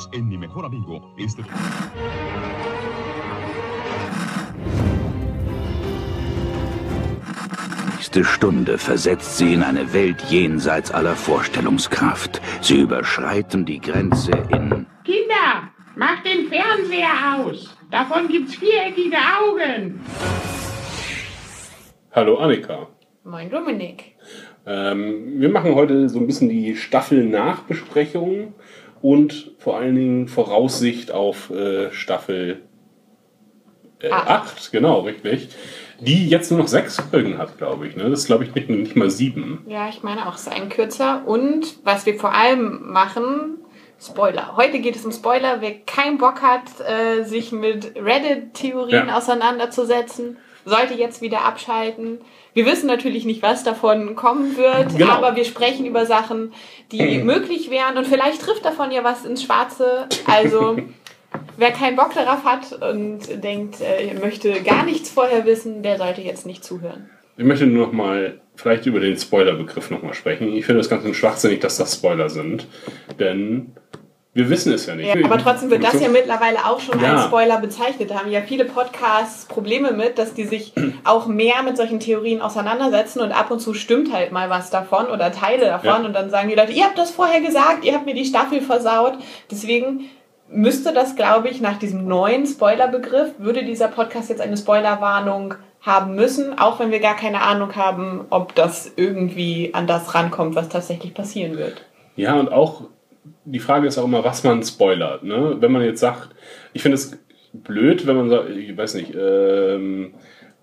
Unidos en Mi Mejor Amigo. Este... nächste Stunde versetzt sie in eine Welt jenseits aller Vorstellungskraft. Sie überschreiten die Grenze in... Kinder, macht den Fernseher aus. Davon gibt's viereckige Augen. Hallo Annika. Moin Dominik. Ähm, wir machen heute so ein bisschen die Staffel-Nachbesprechung und vor allen Dingen Voraussicht auf äh, Staffel äh, Acht. 8, genau, richtig. Die jetzt nur noch sechs Folgen hat, glaube ich. Ne? Das ist, glaube ich, nicht, nicht mal sieben. Ja, ich meine auch, es ist ein kürzer. Und was wir vor allem machen, Spoiler. Heute geht es um Spoiler. Wer keinen Bock hat, äh, sich mit Reddit-Theorien Ja. auseinanderzusetzen, sollte jetzt wieder abschalten. Wir wissen natürlich nicht, was davon kommen wird, Genau. aber wir sprechen über Sachen, die möglich wären und vielleicht trifft davon ja was ins Schwarze. Also, wer keinen Bock darauf hat und denkt, äh, er möchte gar nichts vorher wissen, der sollte jetzt nicht zuhören. Ich möchte nur noch mal vielleicht über den Spoiler-Begriff noch mal sprechen. Ich finde es ganz schwachsinnig, dass das Spoiler sind. Denn wir wissen es ja nicht. Ja, aber trotzdem wird das ja mittlerweile auch schon Ja. als Spoiler bezeichnet. Da haben ja viele Podcasts Probleme mit, dass die sich auch mehr mit solchen Theorien auseinandersetzen und ab und zu stimmt halt mal was davon oder Teile davon Ja. und dann sagen die Leute, ihr habt das vorher gesagt, ihr habt mir die Staffel versaut. Deswegen müsste das, glaube ich, nach diesem neuen Spoilerbegriff, würde dieser Podcast jetzt eine Spoilerwarnung haben müssen, auch wenn wir gar keine Ahnung haben, ob das irgendwie an das rankommt, was tatsächlich passieren wird. Ja, und auch die Frage ist auch immer, was man spoilert. Ne? Wenn man jetzt sagt, ich finde es blöd, wenn man sagt, ich weiß nicht, ähm,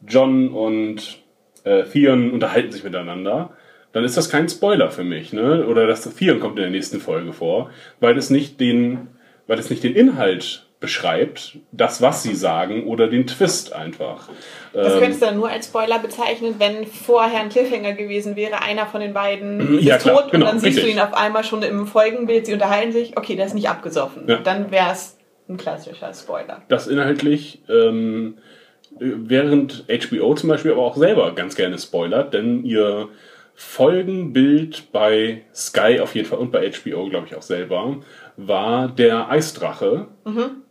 John und äh, Theon unterhalten sich miteinander, dann ist das kein Spoiler für mich. Ne? Oder dass Theon kommt in der nächsten Folge vor, weil es nicht den, weil es nicht den Inhalt beschreibt, das, was sie sagen, oder den Twist einfach. Das Ähm, könntest du dann nur als Spoiler bezeichnen, wenn vorher ein Cliffhanger gewesen wäre, einer von den beiden Ja, ist klar, tot genau, und dann siehst richtig. du ihn auf einmal schon im Folgenbild, sie unterhalten sich, okay, der ist nicht abgesoffen. Ja. Dann wäre es ein klassischer Spoiler. das inhaltlich, ähm, während HBO zum Beispiel aber auch selber ganz gerne spoilert, denn ihr Folgenbild bei Sky auf jeden Fall und bei HBO, glaube ich, auch selber, war der Eisdrache,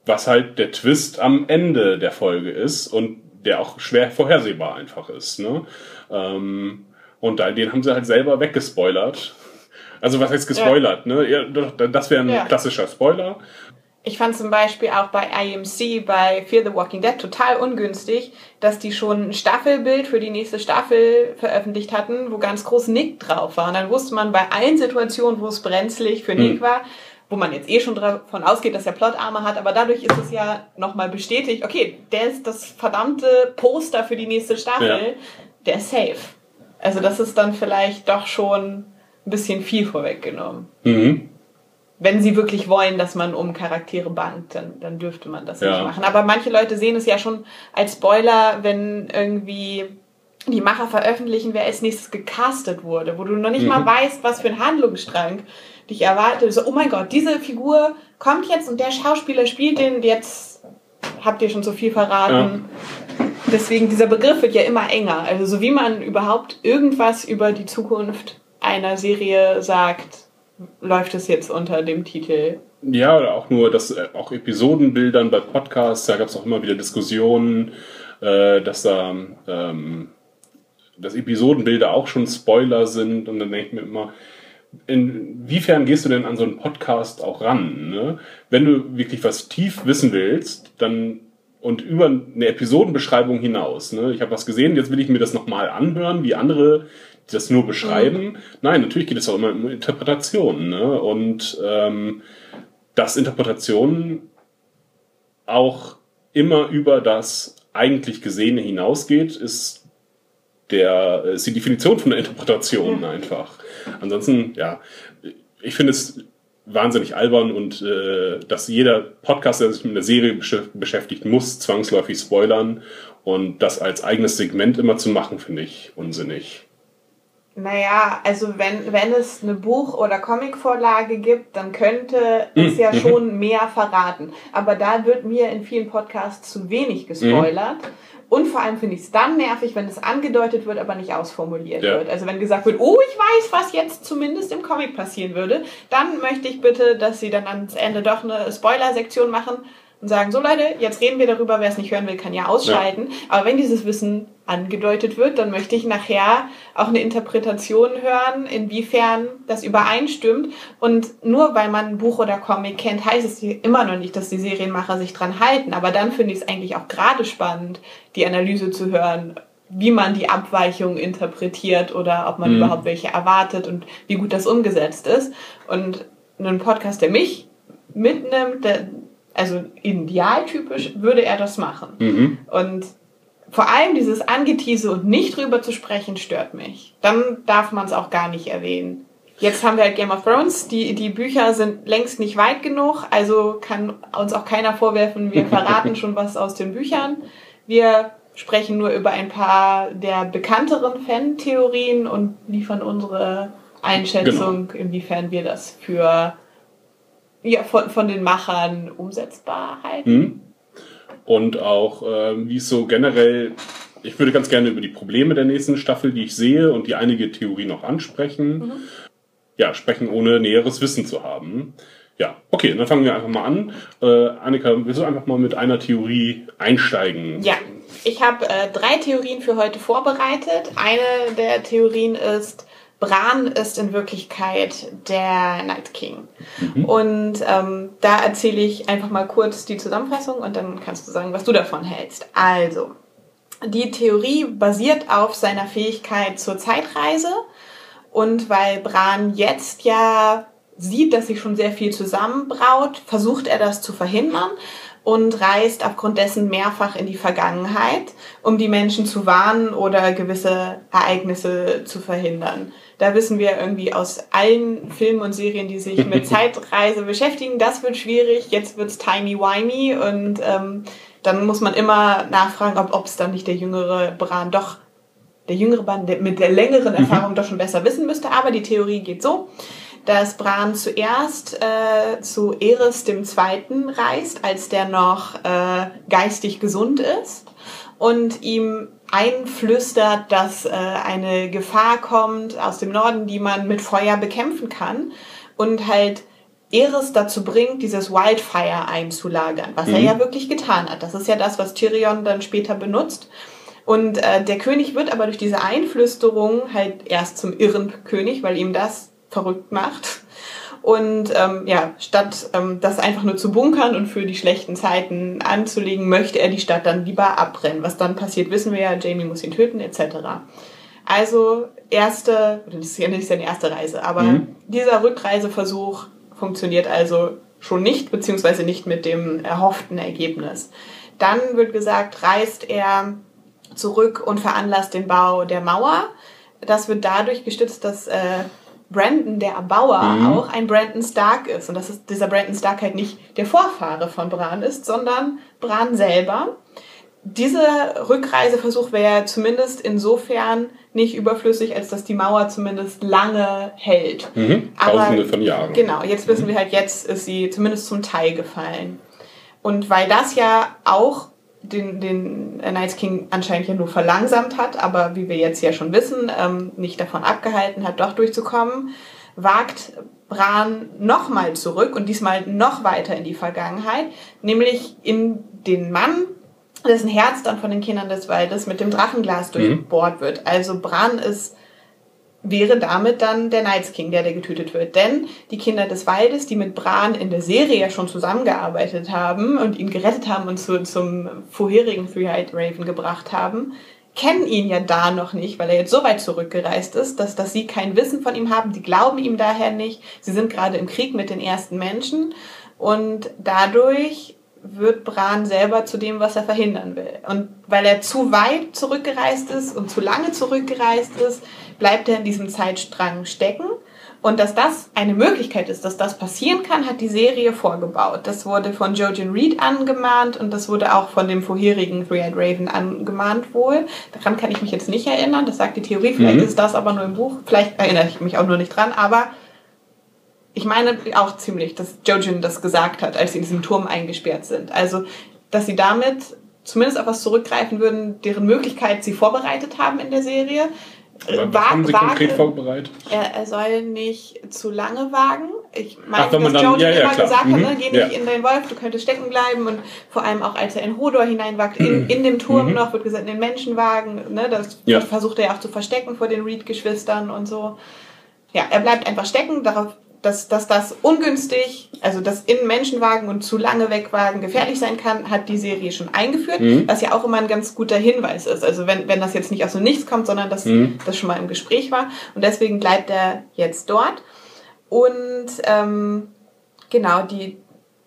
was halt der Twist am Ende der Folge ist und der auch schwer vorhersehbar einfach ist. Ne? Ähm, und da, den haben sie halt selber weggespoilert. Also was heißt gespoilert? Ne? Ja, das wäre ein Ja. klassischer Spoiler. Ich fand zum Beispiel auch bei IMC, bei Fear the Walking Dead, total ungünstig, dass die schon ein Staffelbild für die nächste Staffel veröffentlicht hatten, wo ganz groß Nick drauf war. Und dann wusste man bei allen Situationen, wo es brenzlig für Nick war, wo man jetzt eh schon davon ausgeht, dass er Plotarme hat, aber dadurch ist es ja nochmal bestätigt, okay, der ist das verdammte Poster für die nächste Staffel, Ja. der ist safe. Also das ist dann vielleicht doch schon ein bisschen viel vorweggenommen Mhm. wenn sie wirklich wollen, dass man um Charaktere bangt, dann, dann dürfte man das Ja. nicht machen. Aber manche Leute sehen es ja schon als Spoiler, wenn irgendwie die Macher veröffentlichen, wer als nächstes gecastet wurde, wo du noch nicht Mhm. mal weißt, was für ein Handlungsstrang dich erwartet. So, oh mein Gott, diese Figur kommt jetzt und der Schauspieler spielt den, jetzt habt ihr schon so viel verraten. Deswegen, dieser Begriff wird ja immer enger. Also so wie man überhaupt irgendwas über die Zukunft einer Serie sagt, läuft es jetzt unter dem Titel. Ja, oder auch nur, dass äh, auch Episodenbildern bei Podcasts, da gab es auch immer wieder Diskussionen, äh, dass da ähm, dass Episodenbilder auch schon Spoiler sind und dann denke ich mir immer, inwiefern gehst du denn an so einen Podcast auch ran? Ne? Wenn du wirklich was tief wissen willst, dann und über eine Episodenbeschreibung hinaus. Ne? Ich habe was gesehen, jetzt will ich mir das nochmal anhören, wie andere das nur beschreiben. Nein, natürlich geht es auch immer um Interpretationen. Ne? Und ähm, dass Interpretationen auch immer über das eigentlich Gesehene hinausgeht, ist der ist die Definition von der Interpretation einfach. Ansonsten, ja, ich finde es wahnsinnig albern und äh, dass jeder Podcast, der sich mit einer Serie besch- beschäftigt, muss zwangsläufig spoilern und das als eigenes Segment immer zu machen, finde ich unsinnig. Naja, also wenn, wenn es eine Buch- oder Comicvorlage gibt, dann könnte es Mhm, ja mhm. schon mehr verraten. Aber da wird mir in vielen Podcasts zu wenig gespoilert. Mhm. Und vor allem finde ich es dann nervig, wenn es angedeutet wird, aber nicht ausformuliert Ja. wird. Also wenn gesagt wird, oh, ich weiß, was jetzt zumindest im Comic passieren würde, dann möchte ich bitte, dass sie dann ans Ende doch eine Spoiler-Sektion machen und sagen, so Leute, jetzt reden wir darüber, wer es nicht hören will, kann ja ausschalten. Aber wenn dieses Wissen angedeutet wird, dann möchte ich nachher auch eine Interpretation hören, inwiefern das übereinstimmt. Und nur weil man ein Buch oder Comic kennt, heißt es immer noch nicht, dass die Serienmacher sich dran halten. Aber dann finde ich es eigentlich auch gerade spannend, die Analyse zu hören, wie man die Abweichung interpretiert oder ob man Mhm. überhaupt welche erwartet und wie gut das umgesetzt ist. Und ein Podcast, der mich mitnimmt, der, also idealtypisch, würde er das machen. Mhm. Und vor allem dieses Angetease und nicht drüber zu sprechen, stört mich. Dann darf man es auch gar nicht erwähnen. Jetzt haben wir halt Game of Thrones. Die, die Bücher sind längst nicht weit genug, also kann uns auch keiner vorwerfen, wir verraten schon was aus den Büchern. Wir sprechen nur über ein paar der bekannteren Fan-Theorien und liefern unsere Einschätzung, inwiefern wir das für ja, von, von den Machern umsetzbar halten. Mhm. Und auch, ähm, wie es so generell, ich würde ganz gerne über die Probleme der nächsten Staffel, die ich sehe und die einige Theorien noch ansprechen. Ja, sprechen, ohne näheres Wissen zu haben. Ja, okay, dann fangen wir einfach mal an. Äh, Annika, willst du einfach mal mit einer Theorie einsteigen? Ja, ich habe äh, drei Theorien für heute vorbereitet. Eine der Theorien ist, Bran ist in Wirklichkeit der Night King. Und ähm, da erzähle ich einfach mal kurz die Zusammenfassung und dann kannst du sagen, was du davon hältst. Also, die Theorie basiert auf seiner Fähigkeit zur Zeitreise. Und weil Bran jetzt ja sieht, dass sich schon sehr viel zusammenbraut, versucht er das zu verhindern und reist aufgrund dessen mehrfach in die Vergangenheit, um die Menschen zu warnen oder gewisse Ereignisse zu verhindern. Da wissen wir irgendwie aus allen Filmen und Serien, die sich mit Zeitreise beschäftigen, das wird schwierig, jetzt wird's timey-wimey und ähm, dann muss man immer nachfragen, ob es dann nicht der jüngere Bran doch der jüngere Bran der mit der längeren Erfahrung doch schon besser wissen müsste. Aber die Theorie geht so, dass Bran zuerst äh, zu Eris dem Zweiten reist, als der noch äh, geistig gesund ist und ihm einflüstert, dass äh, eine Gefahr kommt aus dem Norden, die man mit Feuer bekämpfen kann und halt Eris dazu bringt, dieses Wildfire einzulagern, was er ja wirklich getan hat. Das ist ja das, was Tyrion dann später benutzt. Und äh, der König wird aber durch diese Einflüsterung halt erst zum irren König, weil ihm das verrückt macht. Und ähm, ja, statt ähm, das einfach nur zu bunkern und für die schlechten Zeiten anzulegen, möchte er die Stadt dann lieber abbrennen. Was dann passiert, wissen wir ja, Jamie muss ihn töten, etc. Also erste, das ist ja nicht seine erste Reise, aber Mhm. dieser Rückreiseversuch funktioniert also schon nicht, beziehungsweise nicht mit dem erhofften Ergebnis. Dann wird gesagt, reist er zurück und veranlasst den Bau der Mauer. Das wird dadurch gestützt, dass äh, Brandon, der Erbauer, Mhm. auch ein Brandon Stark ist. Und dass es, dieser Brandon Stark halt nicht der Vorfahre von Bran ist, sondern Bran selber. Dieser Rückreiseversuch wäre zumindest insofern nicht überflüssig, als dass die Mauer zumindest lange hält. Mhm. Aber- Tausende von Jahren. Genau, jetzt wissen wir halt, jetzt ist sie zumindest zum Teil gefallen. Und weil das ja auch den, den Night's King anscheinend ja nur verlangsamt hat, aber wie wir jetzt ja schon wissen, ähm, nicht davon abgehalten hat, doch durchzukommen, wagt Bran nochmal zurück und diesmal noch weiter in die Vergangenheit, nämlich in den Mann, dessen Herz dann von den Kindern des Waldes mit dem Drachenglas durchbohrt wird. Also Bran ist wäre damit dann der Night's King, der, der getötet wird. Denn die Kinder des Waldes, die mit Bran in der Serie ja schon zusammengearbeitet haben und ihn gerettet haben und zu, zum vorherigen Three-Eyed Raven gebracht haben, kennen ihn ja da noch nicht, weil er jetzt so weit zurückgereist ist, dass, dass sie kein Wissen von ihm haben. Die glauben ihm daher nicht. Sie sind gerade im Krieg mit den ersten Menschen und dadurch wird Bran selber zu dem, was er verhindern will. Und weil er zu weit zurückgereist ist und zu lange zurückgereist ist, bleibt er in diesem Zeitstrang stecken Und dass das eine Möglichkeit ist, dass das passieren kann, hat die Serie vorgebaut. Das wurde von Jojen Reed angemahnt und das wurde auch von dem vorherigen Three-Eyed Raven angemahnt wohl. Daran kann ich mich jetzt nicht erinnern, das sagt die Theorie. Vielleicht Mhm. ist das aber nur im Buch. Vielleicht erinnere ich mich auch nur nicht dran, aber ich meine auch ziemlich, dass Jojen das gesagt hat, als sie in diesem Turm eingesperrt sind. Also, dass sie damit zumindest auf was zurückgreifen würden, deren Möglichkeit sie vorbereitet haben in der Serie. Aber was Wag- haben Sie wage- konkret vorbereitet? er, er soll nicht zu lange wagen. Ich meine, Ach, wenn man dass dann- ja, ja, immer klar. gesagt hat, Mhm, ne, geh ja. nicht in deinen Wolf, du könntest stecken bleiben. Und vor allem auch, als er in Hodor hineinwagt, in, in dem Turm Mhm. noch, wird gesagt, in den Menschenwagen. Ne, das Ja. versucht er ja auch zu verstecken vor den Reed-Geschwistern und so. Ja, er bleibt einfach stecken, darauf, dass, dass das ungünstig, also dass in Menschenwagen und zu lange wegwagen gefährlich sein kann, hat die Serie schon eingeführt, Mhm. was ja auch immer ein ganz guter Hinweis ist. Also wenn, wenn das jetzt nicht aus dem Nichts kommt, sondern dass Mhm. das schon mal im Gespräch war. Und deswegen bleibt er jetzt dort. Und ähm, genau, die,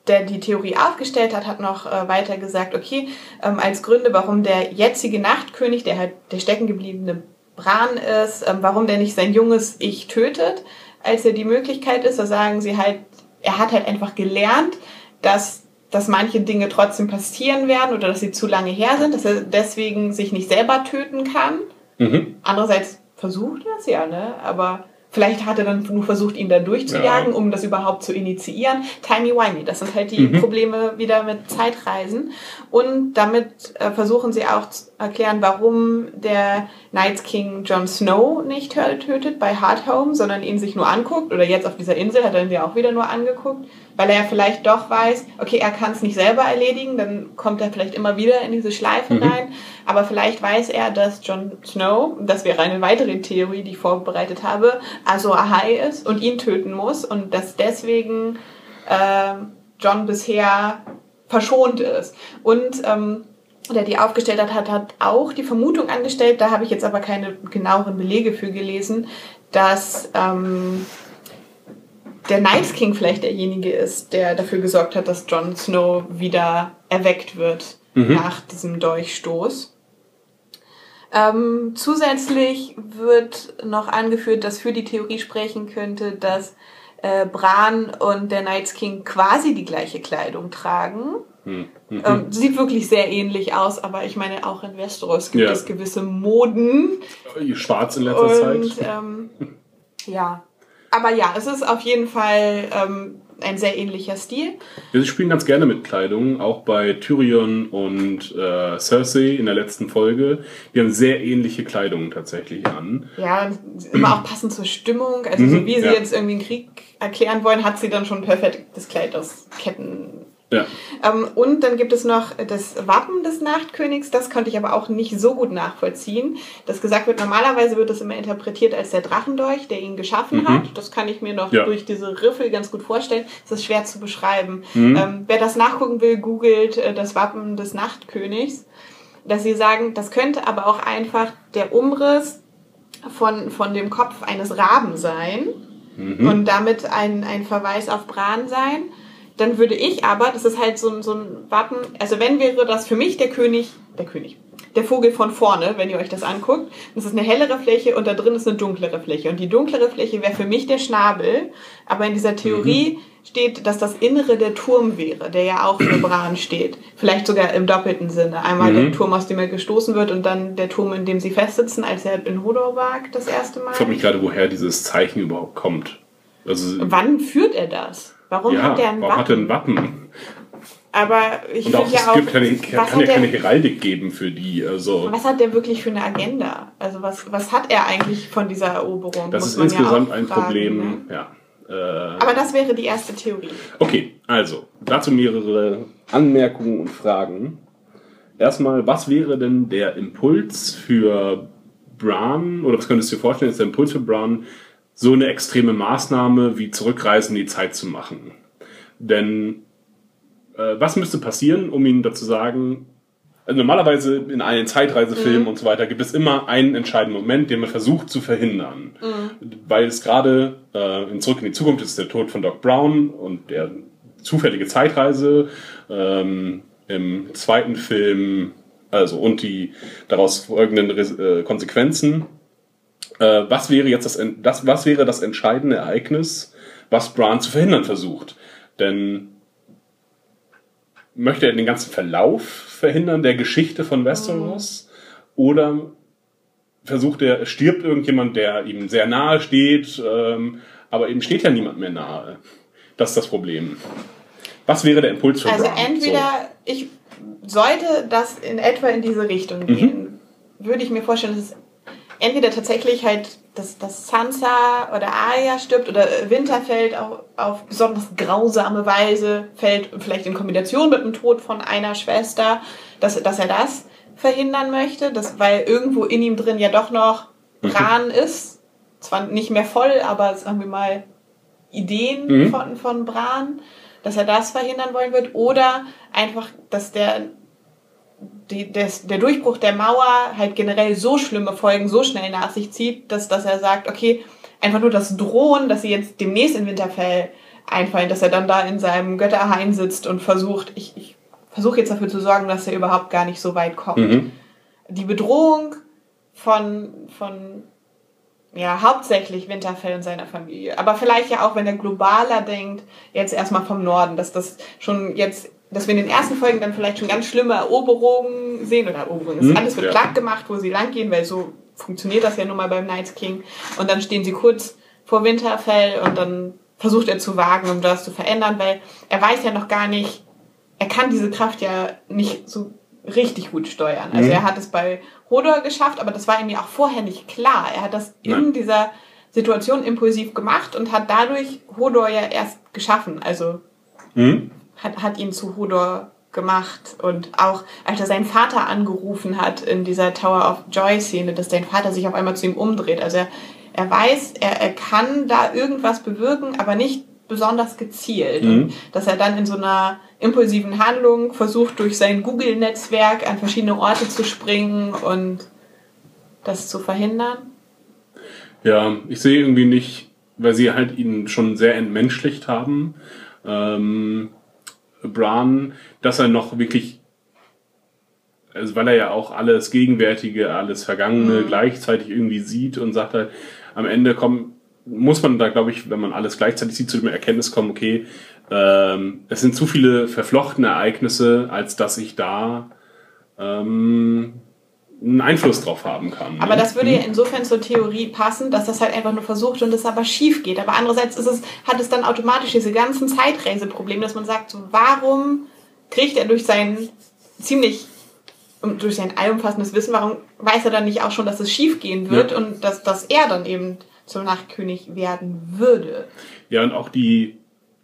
der die Theorie aufgestellt hat, hat noch äh, weiter gesagt, okay, ähm, als Gründe, warum der jetzige Nachtkönig, der halt der steckengebliebene Bran ist, ähm, warum der nicht sein junges Ich tötet, als er die Möglichkeit ist, da sagen sie halt, er hat halt einfach gelernt, dass dass manche Dinge trotzdem passieren werden oder dass sie zu lange her sind, dass er deswegen sich nicht selber töten kann. Mhm. Andererseits versucht er es ja, ne? Aber vielleicht hat er dann nur versucht, ihn da durchzujagen, Ja. um das überhaupt zu initiieren. Timey-wimey, das sind halt die Mhm. Probleme wieder mit Zeitreisen. Und damit äh, versuchen sie auch zu erklären, warum der Night King Jon Snow nicht tö- tötet bei Hardhome, sondern ihn sich nur anguckt. Oder jetzt auf dieser Insel hat er ihn ja auch wieder nur angeguckt, weil er ja vielleicht doch weiß, okay, er kann es nicht selber erledigen, dann kommt er vielleicht immer wieder in diese Schleife Mhm. rein. Aber vielleicht weiß er, dass Jon Snow, das wäre eine weitere Theorie, die ich vorbereitet habe, also Ahai ist und ihn töten muss und dass deswegen ähm, John bisher verschont ist. Und ähm, der die aufgestellt hat, hat, hat auch die Vermutung angestellt, da habe ich jetzt aber keine genaueren Belege für gelesen, dass ähm, der Night King vielleicht derjenige ist, der dafür gesorgt hat, dass Jon Snow wieder erweckt wird Mhm. nach diesem Dolchstoß. Ähm, zusätzlich wird noch angeführt, dass für die Theorie sprechen könnte, dass äh, Bran und der Night King quasi die gleiche Kleidung tragen. Mhm. Ähm, sieht wirklich sehr ähnlich aus, aber ich meine, auch in Westeros gibt Ja. es gewisse Moden. Schwarz in letzter Und Zeit. ähm, ja. Aber ja, es ist auf jeden Fall ähm, ein sehr ähnlicher Stil. Wir spielen ganz gerne mit Kleidung, auch bei Tyrion und äh, Cersei in der letzten Folge. Die haben sehr ähnliche Kleidung tatsächlich an. Ja, immer auch passend zur Stimmung. Also Mhm, so wie sie ja. jetzt irgendwie einen Krieg erklären wollen, hat sie dann schon perfekt das Kleid aus Ketten. Ja. Ähm, und dann gibt es noch das Wappen des Nachtkönigs. Das konnte ich aber auch nicht so gut nachvollziehen. Das gesagt wird, normalerweise wird das immer interpretiert als der Drachendolch, der ihn geschaffen Mhm. hat. Das kann ich mir noch Ja. durch diese Riffel ganz gut vorstellen. Das ist schwer zu beschreiben. Mhm. Ähm, wer das nachgucken will, googelt äh, das Wappen des Nachtkönigs. Dass sie sagen, das könnte aber auch einfach der Umriss von, von dem Kopf eines Raben sein Mhm. und damit ein, ein Verweis auf Bran sein. Dann würde ich aber, das ist halt so, ein- so ein Wappen, also wenn wäre das für mich der König, der König, der Vogel von vorne, wenn ihr euch das anguckt. Das ist eine hellere Fläche und da drin ist eine dunklere Fläche. Und die dunklere Fläche wäre für mich der Schnabel. Aber in dieser Theorie steht, dass das Innere der Turm wäre, der ja auch für Bran steht. Vielleicht sogar im doppelten Sinne. Einmal der Turm, aus dem er gestoßen wird und dann der Turm, in dem sie festsitzen, als er in Hodor wagt das erste Mal. Ich frage mich gerade, woher dieses Zeichen überhaupt kommt. Also, Wann führt er das? Warum ja, hat er ein warum hat er Wappen? ein Wappen? Aber ich finde ja es auch, gibt keine, was, kann hat ja keine Heraldik geben für die. Also, was hat der wirklich für eine Agenda? Also was, was hat er eigentlich von dieser Eroberung? das ist ja insgesamt auch ein fragen, Problem. Ne? Ja. Äh, Aber das wäre die erste Theorie. Okay, also dazu mehrere Anmerkungen und Fragen. Erstmal, was wäre denn der Impuls für Bran, oder was könntest du dir vorstellen, ist der Impuls für Bran, so eine extreme Maßnahme wie Zurückreisen in die Zeit zu machen? Denn äh, was müsste passieren, um ihn dazu sagen, also normalerweise in allen Zeitreisefilmen und so weiter gibt es immer einen entscheidenden Moment, den man versucht zu verhindern. Weil es gerade äh, in Zurück in die Zukunft ist der Tod von Doc Brown und der zufällige Zeitreise. Ähm, Im zweiten Film, also und die daraus folgenden Res- äh, Konsequenzen. Äh, was wäre jetzt das, das, was wäre das entscheidende Ereignis, was Bran zu verhindern versucht? Denn möchte er den ganzen Verlauf verhindern der Geschichte von Westeros? Oder versucht er, stirbt irgendjemand, der ihm sehr nahe steht, ähm, aber eben steht ja niemand mehr nahe. Das ist das Problem. Was wäre der Impuls für Also Bran? entweder ich sollte das in etwa in diese Richtung gehen, würde ich mir vorstellen, dass es entweder tatsächlich halt, dass, dass Sansa oder Arya stirbt oder Winterfeld auf, auf besonders grausame Weise fällt, vielleicht in Kombination mit dem Tod von einer Schwester, dass, dass er das verhindern möchte, dass, weil irgendwo in ihm drin ja doch noch Bran ist. Zwar nicht mehr voll, aber sagen wir mal Ideen Mhm. von, von Bran, dass er das verhindern wollen wird. Oder einfach, dass der, die, des, der Durchbruch der Mauer halt generell so schlimme Folgen so schnell nach sich zieht, dass, dass er sagt, okay, einfach nur das Drohen, dass sie jetzt demnächst in Winterfell einfallen, dass er dann da in seinem Götterhain sitzt und versucht, ich, ich versuche jetzt dafür zu sorgen, dass er überhaupt gar nicht so weit kommt. Mhm. Die Bedrohung von, von ja, hauptsächlich Winterfell und seiner Familie. Aber vielleicht ja auch, wenn er globaler denkt, jetzt erstmal vom Norden, dass das schon jetzt, dass wir in den ersten Folgen dann vielleicht schon ganz schlimme Eroberungen sehen oder Eroberungen. Das alles wird ja. platt gemacht, wo sie lang gehen, weil so funktioniert das ja nun mal beim Night King. Und dann stehen sie kurz vor Winterfell und dann versucht er zu wagen, um das zu verändern, weil er weiß ja noch gar nicht, er kann diese Kraft ja nicht so richtig gut steuern. Also Mhm. er hat es bei Hodor geschafft, aber das war ihm ja auch vorher nicht klar. Er hat das in Nein. dieser Situation impulsiv gemacht und hat dadurch Hodor ja erst geschaffen. Also Mhm. Hat, hat ihn zu Hodor gemacht und auch als er seinen Vater angerufen hat in dieser Tower of Joy Szene, dass sein Vater sich auf einmal zu ihm umdreht. Also er, er weiß, er, er kann da irgendwas bewirken, aber nicht besonders gezielt. Mhm. Und dass er dann in so einer impulsiven Handlung versucht, durch sein Google-Netzwerk an verschiedene Orte zu springen und das zu verhindern. Ja, ich sehe irgendwie nicht, weil sie halt ihn schon sehr entmenschlicht haben, ähm, Bran, dass er noch wirklich, also weil er ja auch alles Gegenwärtige, alles Vergangene gleichzeitig irgendwie sieht und sagt halt, am Ende kommt, muss man da, glaube ich, wenn man alles gleichzeitig sieht, zu dem Erkenntnis kommen, okay, ähm, es sind zu viele verflochtene Ereignisse, als dass ich da ähm, einen Einfluss drauf haben kann. Aber ne? das würde ja insofern zur Theorie passen, dass das halt einfach nur versucht und es aber schief geht. Aber andererseits ist es, hat es dann automatisch diese ganzen Zeitreiseprobleme, dass man sagt, so, warum kriegt er durch sein ziemlich durch sein allumfassendes Wissen, warum weiß er dann nicht auch schon, dass es schief gehen wird Ja. und dass, dass er dann eben zum Nachtkönig werden würde? Ja, und auch die,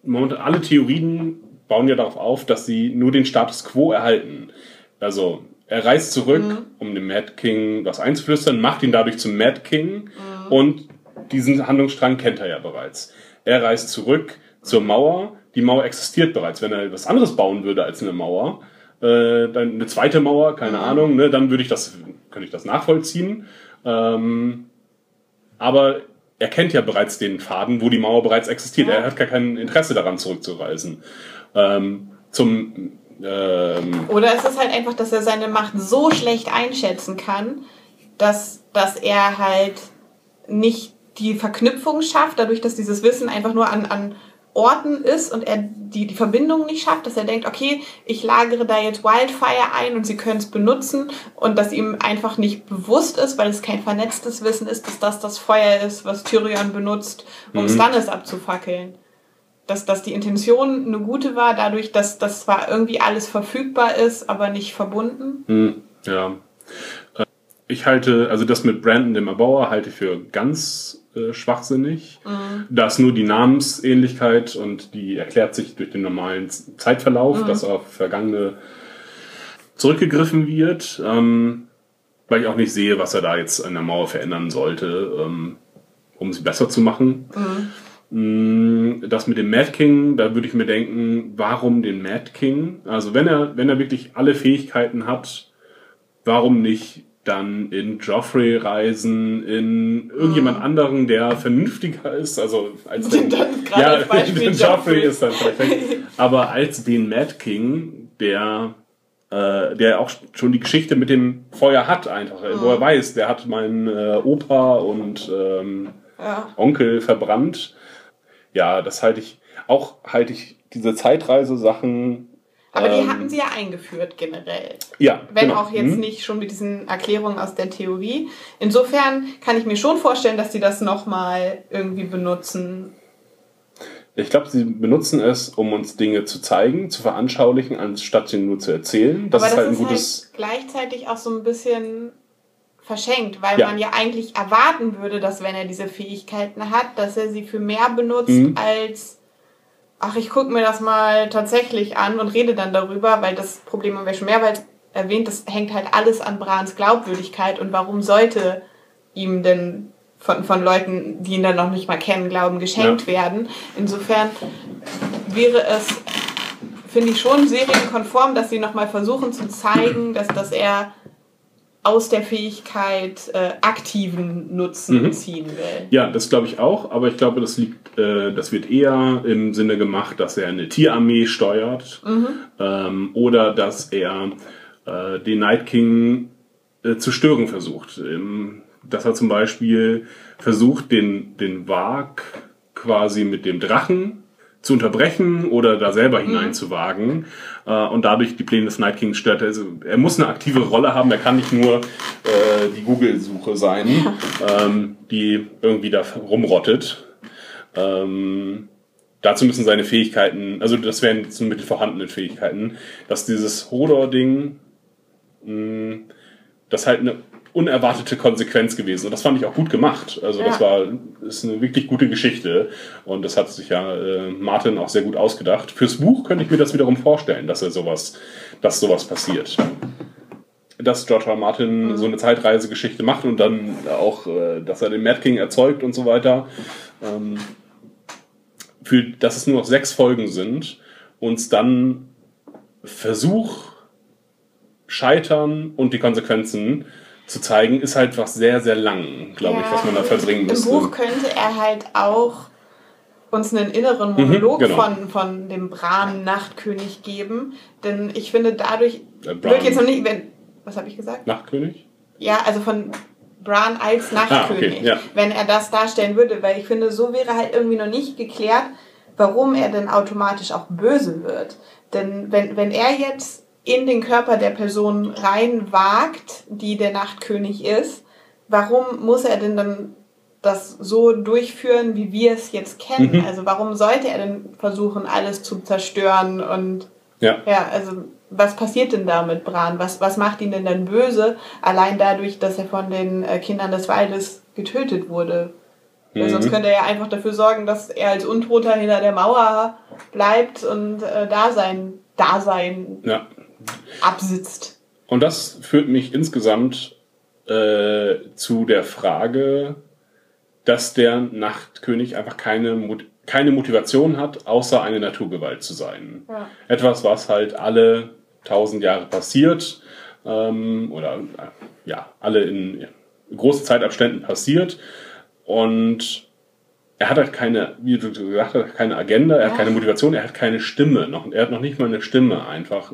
momentan alle Theorien bauen ja darauf auf, dass sie nur den Status quo erhalten. Also, er reist zurück, um dem Mad King was einzuflüstern, macht ihn dadurch zum Mad King und diesen Handlungsstrang kennt er ja bereits. Er reist zurück zur Mauer, die Mauer existiert bereits. Wenn er was anderes bauen würde als eine Mauer, äh, dann eine zweite Mauer, keine Ahnung, ne, dann würde ich das, könnte ich das nachvollziehen. Ähm, aber er kennt ja bereits den Faden, wo die Mauer bereits existiert. Er hat gar kein Interesse daran, zurückzureisen. Ähm, zum ähm, Oder ist es halt einfach, dass er seine Macht so schlecht einschätzen kann, dass, dass er halt nicht die Verknüpfung schafft, dadurch, dass dieses Wissen einfach nur an, an Orten ist und er die, die Verbindung nicht schafft, dass er denkt, okay, ich lagere da jetzt Wildfire ein und sie können es benutzen und dass ihm einfach nicht bewusst ist, weil es kein vernetztes Wissen ist, dass das das Feuer ist, was Tyrion benutzt, um Stannis abzufackeln dass, dass die Intention eine gute war, dadurch, dass das zwar irgendwie alles verfügbar ist, aber nicht verbunden. Hm, ja. Äh, Ich halte, also das mit Brandon dem Erbauer halte ich für ganz äh, schwachsinnig. Da ist nur die Namensähnlichkeit und die erklärt sich durch den normalen Zeitverlauf, dass auf Vergangene zurückgegriffen wird. Ähm, weil ich auch nicht sehe, was er da jetzt an der Mauer verändern sollte, ähm, um sie besser zu machen. Mm, Das mit dem Mad King, da würde ich mir denken, warum den Mad King? Also wenn er, wenn er wirklich alle Fähigkeiten hat, warum nicht dann in Joffrey reisen, in irgendjemand anderen, der vernünftiger ist, also als den, Dann als Beispiel Joffrey Joffrey. ist dann perfekt, aber als den Mad King, der äh, der auch schon die Geschichte mit dem Feuer hat einfach, mhm. wo er weiß, der hat meinen äh, Opa und ähm, Ja. Onkel verbrannt. Ja, das halte ich, auch halte ich diese Zeitreise-Sachen. Aber die ähm, hatten sie ja eingeführt generell. Ja, Wenn genau. auch jetzt Hm. nicht schon mit diesen Erklärungen aus der Theorie. Insofern kann ich mir schon vorstellen, dass sie das nochmal irgendwie benutzen. Ich glaube, sie benutzen es, um uns Dinge zu zeigen, zu veranschaulichen, anstatt sie nur zu erzählen. Das Aber ist das halt ein ist gutes. halt gleichzeitig auch so ein bisschen verschenkt, weil Ja. man ja eigentlich erwarten würde, dass wenn er diese Fähigkeiten hat, dass er sie für mehr benutzt Mhm. als ach, ich gucke mir das mal tatsächlich an und rede dann darüber, weil das Problem haben wir schon mehrmals erwähnt, das hängt halt alles an Brans Glaubwürdigkeit und warum sollte ihm denn von, von Leuten, die ihn dann noch nicht mal kennen, glauben, geschenkt werden. Insofern wäre es, finde ich, schon serienkonform, dass sie nochmal versuchen zu zeigen, dass, dass er aus der Fähigkeit äh, aktiven Nutzen Mhm. ziehen will. Ja, das glaube ich auch, aber ich glaube, das liegt, äh, das wird eher im Sinne gemacht, dass er eine Tierarmee steuert ähm, oder dass er äh, den Night King äh, zu stören versucht. Ähm, dass er zum Beispiel versucht, den, den Wag quasi mit dem Drachen zu unterbrechen oder da selber hineinzuwagen äh, und dadurch die Pläne des Night Kings stört. Also, er muss eine aktive Rolle haben, er kann nicht nur äh, die Google-Suche sein, ähm, die irgendwie da rumrottet. Ähm, dazu müssen seine Fähigkeiten, also das wären so mit den vorhandenen Fähigkeiten, dass dieses Hodor-Ding, mh, das halt eine unerwartete Konsequenz gewesen. Und das fand ich auch gut gemacht. Also das Ja. war ist eine wirklich gute Geschichte. Und das hat sich ja äh, Martin auch sehr gut ausgedacht. Fürs Buch könnte ich mir das wiederum vorstellen, dass er sowas, dass sowas passiert. Dass George R. Martin so eine Zeitreisegeschichte macht und dann auch, äh, dass er den Mad King erzeugt und so weiter. Ähm, für, dass es nur noch sechs Folgen sind, uns dann Versuch, Scheitern und die Konsequenzen zu zeigen, ist halt was sehr, sehr lang, glaube ich, Ja, was man da verbringen Im müsste. Buch könnte er halt auch uns einen inneren Monolog genau. von, von dem Bran-Nachtkönig geben. Denn ich finde dadurch, Äh, Bran- jetzt noch nicht, wenn, was habe ich gesagt? Nachtkönig? Ja, also von Bran als Nachtkönig, Ah, okay, ja. wenn er das darstellen würde, weil ich finde, so wäre halt irgendwie noch nicht geklärt, warum er denn automatisch auch böse wird. Denn wenn, wenn er jetzt in den Körper der Person reinwagt, die der Nachtkönig ist, warum muss er denn dann das so durchführen, wie wir es jetzt kennen? Mhm. Also warum sollte er denn versuchen, alles zu zerstören und Ja. ja, also was passiert denn da mit Bran? Was, was macht ihn denn dann böse? Allein dadurch, dass er von den äh, Kindern des Waldes getötet wurde. Weil Mhm. sonst könnte er ja einfach dafür sorgen, dass er als Untoter hinter der Mauer bleibt und äh, da sein Dasein ja. Absitzt. Und das führt mich insgesamt äh, zu der Frage, dass der Nachtkönig einfach keine, Mot- keine Motivation hat, außer eine Naturgewalt zu sein. Ja. Etwas, was halt alle tausend Jahre passiert ähm, oder äh, ja, alle in großen Zeitabständen passiert. Und er hat halt keine, wie du gesagt hast, keine Agenda, er hat Ja. keine Motivation, er hat keine Stimme. Noch, er hat noch nicht mal eine Stimme einfach.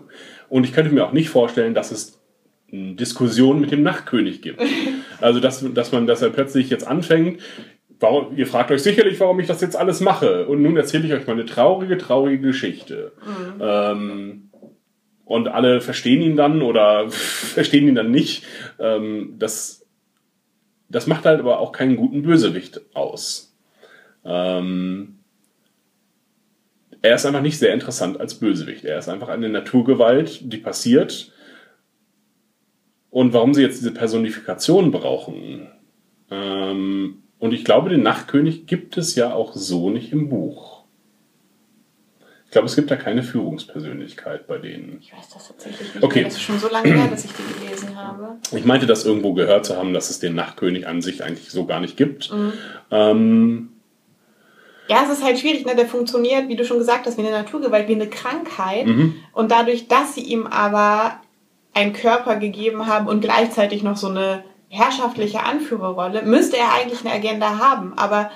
Und ich könnte mir auch nicht vorstellen, dass es eine Diskussion mit dem Nachtkönig gibt. Also, dass, dass man, dass er plötzlich jetzt anfängt, warum, ihr fragt euch sicherlich, warum ich das jetzt alles mache. Und nun erzähle ich euch mal eine traurige, traurige Geschichte. Ähm, und alle verstehen ihn dann oder verstehen ihn dann nicht. Ähm, das, das macht halt aber auch keinen guten Bösewicht aus. Ähm, er ist einfach nicht sehr interessant als Bösewicht. Er ist einfach eine Naturgewalt, die passiert. Und warum sie jetzt diese Personifikation brauchen. Ähm, und ich glaube, den Nachtkönig gibt es ja auch so nicht im Buch. Ich glaube, es gibt da keine Führungspersönlichkeit bei denen. Ich weiß das tatsächlich nicht. Okay. Das ist schon so lange her, dass ich die gelesen habe. Ich meinte das irgendwo gehört zu haben, dass es den Nachtkönig an sich eigentlich so gar nicht gibt. Ähm, Ja, es ist halt schwierig, ne? Der funktioniert, wie du schon gesagt hast, wie eine Naturgewalt, wie eine Krankheit. Mhm. Und dadurch, dass sie ihm aber einen Körper gegeben haben und gleichzeitig noch so eine herrschaftliche Anführerrolle, müsste er eigentlich eine Agenda haben. Aber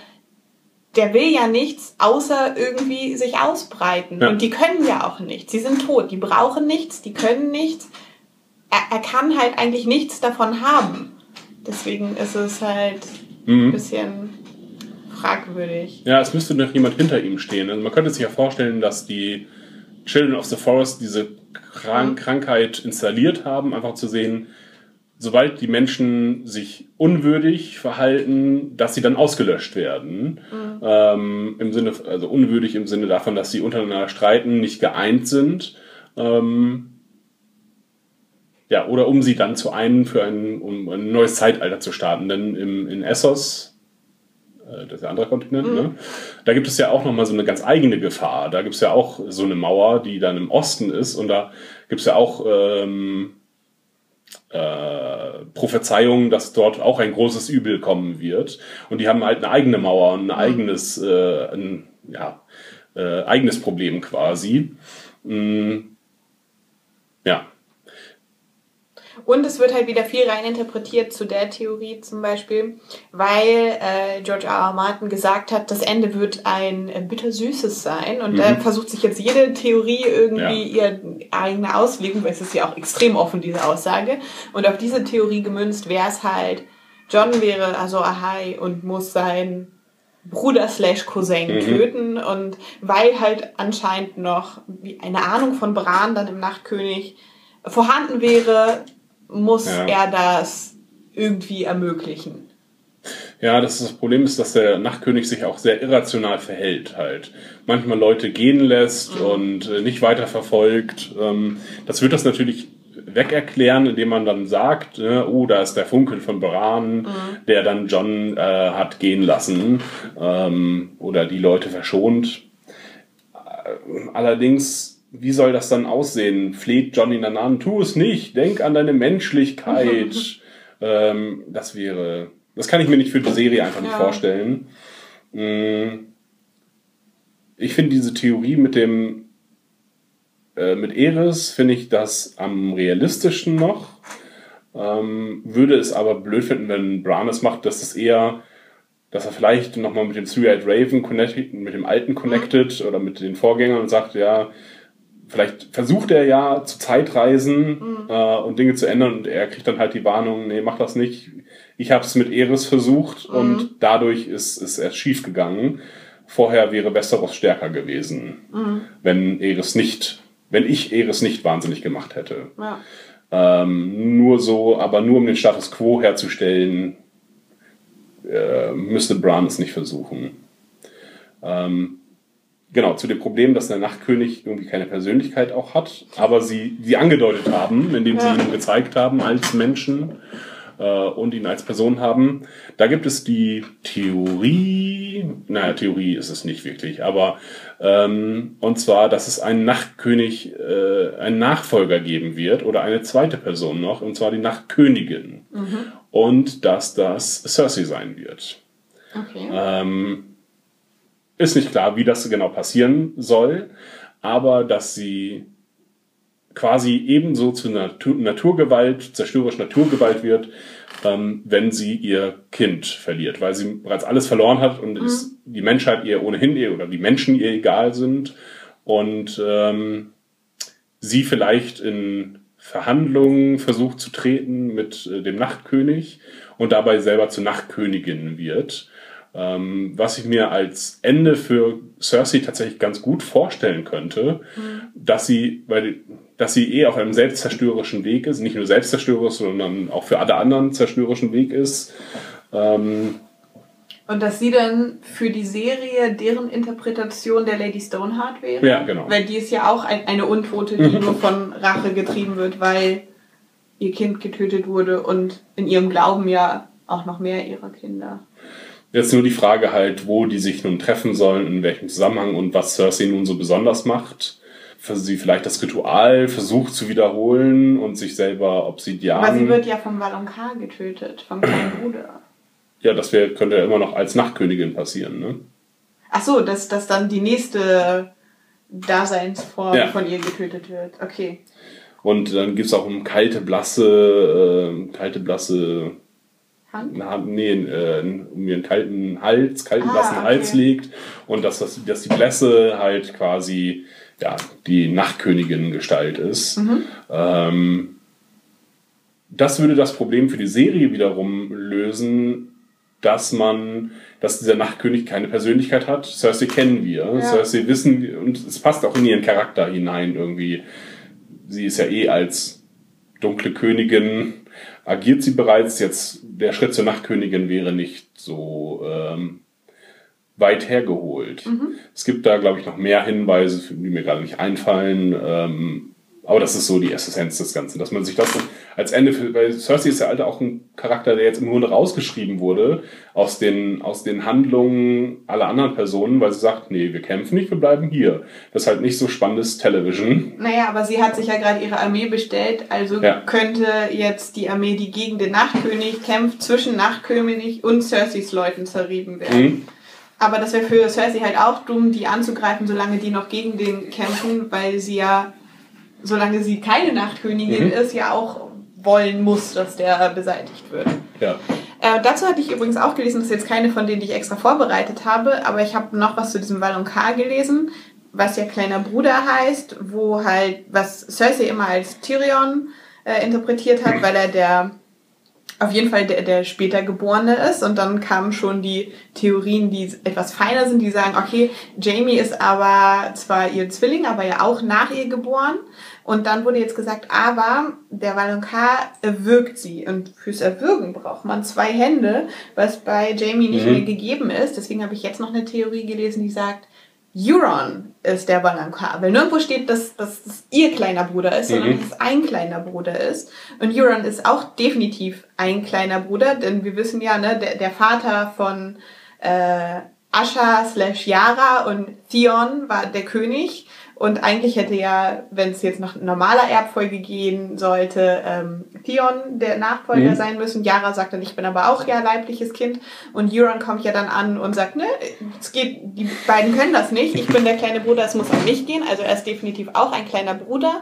der will ja nichts, außer irgendwie sich ausbreiten. Ja. Und die können ja auch nichts. Sie sind tot. Die brauchen nichts, die können nichts. Er, er kann halt eigentlich nichts davon haben. Deswegen ist es halt ein Mhm. bisschen fragwürdig. Ja, es müsste noch jemand hinter ihm stehen. Also man könnte sich ja vorstellen, dass die Children of the Forest diese Krank. Krankheit installiert haben, einfach zu sehen, sobald die Menschen sich unwürdig verhalten, dass sie dann ausgelöscht werden. Mhm. Ähm, Im Sinne, also unwürdig im Sinne davon, dass sie untereinander streiten, nicht geeint sind. Ähm, ja, oder um sie dann zu einen für ein, um ein neues Zeitalter zu starten. Denn im, in Essos, das ist der andere Kontinent, ne? da gibt es ja auch nochmal so eine ganz eigene Gefahr. Da gibt es ja auch so eine Mauer, die dann im Osten ist und da gibt es ja auch ähm, äh, Prophezeiungen, dass dort auch ein großes Übel kommen wird. Und die haben halt eine eigene Mauer und ein eigenes, äh, ein, ja, äh, eigenes Problem quasi. Mm, ja, Und es wird halt wieder viel reininterpretiert zu der Theorie zum Beispiel, weil äh, George R. R. Martin gesagt hat, das Ende wird ein äh, bittersüßes sein. Und da versucht sich jetzt jede Theorie irgendwie ihre eigene Auslegung, weil es ist ja auch extrem offen, diese Aussage. Und auf diese Theorie gemünzt wäre es halt, John wäre also Ahai und muss sein Bruder slash Cousin töten und weil halt anscheinend noch eine Ahnung von Bran dann im Nachtkönig vorhanden wäre, muss Ja. er das irgendwie ermöglichen. Ja, das, das Problem ist, dass der Nachtkönig sich auch sehr irrational verhält halt. Manchmal Leute gehen lässt und äh, nicht weiter verfolgt. Ähm, das wird das natürlich wegerklären, indem man dann sagt, äh, oh, da ist der Funkel von Bran, der dann John äh, hat gehen lassen ähm, oder die Leute verschont. Äh, Allerdings, wie soll das dann aussehen? Fleht John ihn dann an, tu es nicht, denk an deine Menschlichkeit. ähm, das wäre, das kann ich mir nicht für die Serie einfach nicht Ja. vorstellen. Mm. Ich finde diese Theorie mit dem, äh, mit Eris, finde ich das am realistischen noch. Ähm, würde es aber blöd finden, wenn Bran es macht, dass es eher, dass er vielleicht nochmal mit dem Three-Eyed Raven connected, mit dem alten connected oder mit den Vorgängern und sagt, ja, vielleicht versucht er ja zu Zeitreisen äh, und Dinge zu ändern und er kriegt dann halt die Warnung, nee, mach das nicht. Ich habe es mit Eris versucht und dadurch ist es erst schief gegangen. Vorher wäre Westeros stärker gewesen, wenn Eris nicht, wenn ich Eris nicht wahnsinnig gemacht hätte. Ja. Ähm, nur so, aber nur um den Status quo herzustellen, äh, müsste Bran es nicht versuchen. Ähm, genau, zu dem Problem, dass der Nachtkönig irgendwie keine Persönlichkeit auch hat, aber sie, sie angedeutet haben, indem sie ihn gezeigt haben als Menschen äh, und ihn als Person haben. Da gibt es die Theorie, naja, Theorie ist es nicht wirklich, aber ähm, und zwar, dass es einen Nachtkönig, äh, einen Nachfolger geben wird oder eine zweite Person noch, und zwar die Nachtkönigin. Und dass das Cersei sein wird. Okay. Ähm, ist nicht klar, wie das genau passieren soll, aber dass sie quasi ebenso zu Natur Naturgewalt, zerstörerisch Naturgewalt wird, ähm, wenn sie ihr Kind verliert, weil sie bereits alles verloren hat und ist die Menschheit ihr ohnehin ihr oder die Menschen ihr egal sind und ähm, sie vielleicht in Verhandlungen versucht zu treten mit äh, dem Nachtkönig und dabei selber zur Nachtkönigin wird. Ähm, was ich mir als Ende für Cersei tatsächlich ganz gut vorstellen könnte, dass sie, weil, dass sie eh auf einem selbstzerstörerischen Weg ist, nicht nur selbstzerstörerisch, sondern auch für alle anderen zerstörerischen Weg ist. Ähm, Und dass sie dann für die Serie deren Interpretation der Lady Stoneheart wäre? Ja, genau. Weil die ist ja auch ein, eine Untote, die nur von Rache getrieben wird, weil ihr Kind getötet wurde und in ihrem Glauben ja auch noch mehr ihrer Kinder. Jetzt nur die Frage halt, wo die sich nun treffen sollen, in welchem Zusammenhang und was Cersei nun so besonders macht. Für sie vielleicht das Ritual versucht zu wiederholen und sich selber Obsidian. Aber sie wird ja vom Valonqar getötet, vom kleinen Bruder. ja, das wär, könnte ja immer noch als Nachtkönigin passieren, ne? Ach so, dass, dass dann die nächste Daseinsform Ja. von ihr getötet wird. Okay. Und dann gibt's auch um kalte, blasse, äh, kalte, blasse Hand? Na, nee, äh, mir einen kalten Hals, kalten Ah, blassen okay. Hals legt und dass, das, dass die Blässe halt quasi ja, die Nachtkönigin Gestalt ist. Mhm. Ähm, das würde das Problem für die Serie wiederum lösen, dass man, dass dieser Nachtkönig keine Persönlichkeit hat. Cersei kennen wir. Ja. Cersei wissen und es passt auch in ihren Charakter hinein irgendwie. Sie ist ja eh als dunkle Königin, agiert sie bereits. Jetzt der Schritt zur Nachtkönigin wäre nicht so ähm, weit hergeholt. Es gibt da, glaube ich, noch mehr Hinweise, die mir gerade nicht einfallen. Ähm, aber das ist so die Essenz des Ganzen, dass man sich das als Ende für, weil Cersei ist ja halt auch ein Charakter, der jetzt im Grunde rausgeschrieben wurde aus den, aus den Handlungen aller anderen Personen, weil sie sagt, nee, wir kämpfen nicht, wir bleiben hier. Das ist halt nicht so spannendes Television. Naja, aber sie hat sich ja gerade ihre Armee bestellt, also Ja. könnte jetzt die Armee, die gegen den Nachtkönig kämpft, zwischen Nachtkönig und Cerseis Leuten zerrieben werden. Mhm. Aber das wäre für Cersei halt auch dumm, die anzugreifen, solange die noch gegen den kämpfen, weil sie ja, solange sie keine Nachtkönigin Mhm. ist, ja auch wollen muss, dass der beseitigt wird. Ja. Äh, dazu hatte ich übrigens auch gelesen, das ist jetzt keine von denen, die ich extra vorbereitet habe, aber ich habe noch was zu diesem Valonqar gelesen, was ja kleiner Bruder heißt, wo halt, was Cersei immer als Tyrion äh, interpretiert hat, weil er der auf jeden Fall der, der später geborene ist und dann kamen schon die Theorien, die etwas feiner sind, die sagen, okay, Jamie ist aber zwar ihr Zwilling, aber ja auch nach ihr geboren und dann wurde jetzt gesagt, aber der Valonqar erwürgt sie und fürs Erwürgen braucht man zwei Hände, was bei Jamie nicht Mhm. mehr gegeben ist. Deswegen habe ich jetzt noch eine Theorie gelesen, die sagt, Euron ist der Valonqar. Weil nirgendwo steht, dass, dass das ihr kleiner Bruder ist, sondern Mhm. dass es ein kleiner Bruder ist. Und Euron ist auch definitiv ein kleiner Bruder, denn wir wissen ja, ne, der, der Vater von äh, Asha slash Yara und Theon war der König. Und eigentlich hätte ja, wenn es jetzt nach normaler Erbfolge gehen sollte, ähm, Theon der Nachfolger Mhm. sein müssen. Yara sagt dann, ich bin aber auch ja leibliches Kind. Und Euron kommt ja dann an und sagt, ne, es geht, die beiden können das nicht. Ich bin der kleine Bruder, es muss an mich gehen. Also er ist definitiv auch ein kleiner Bruder.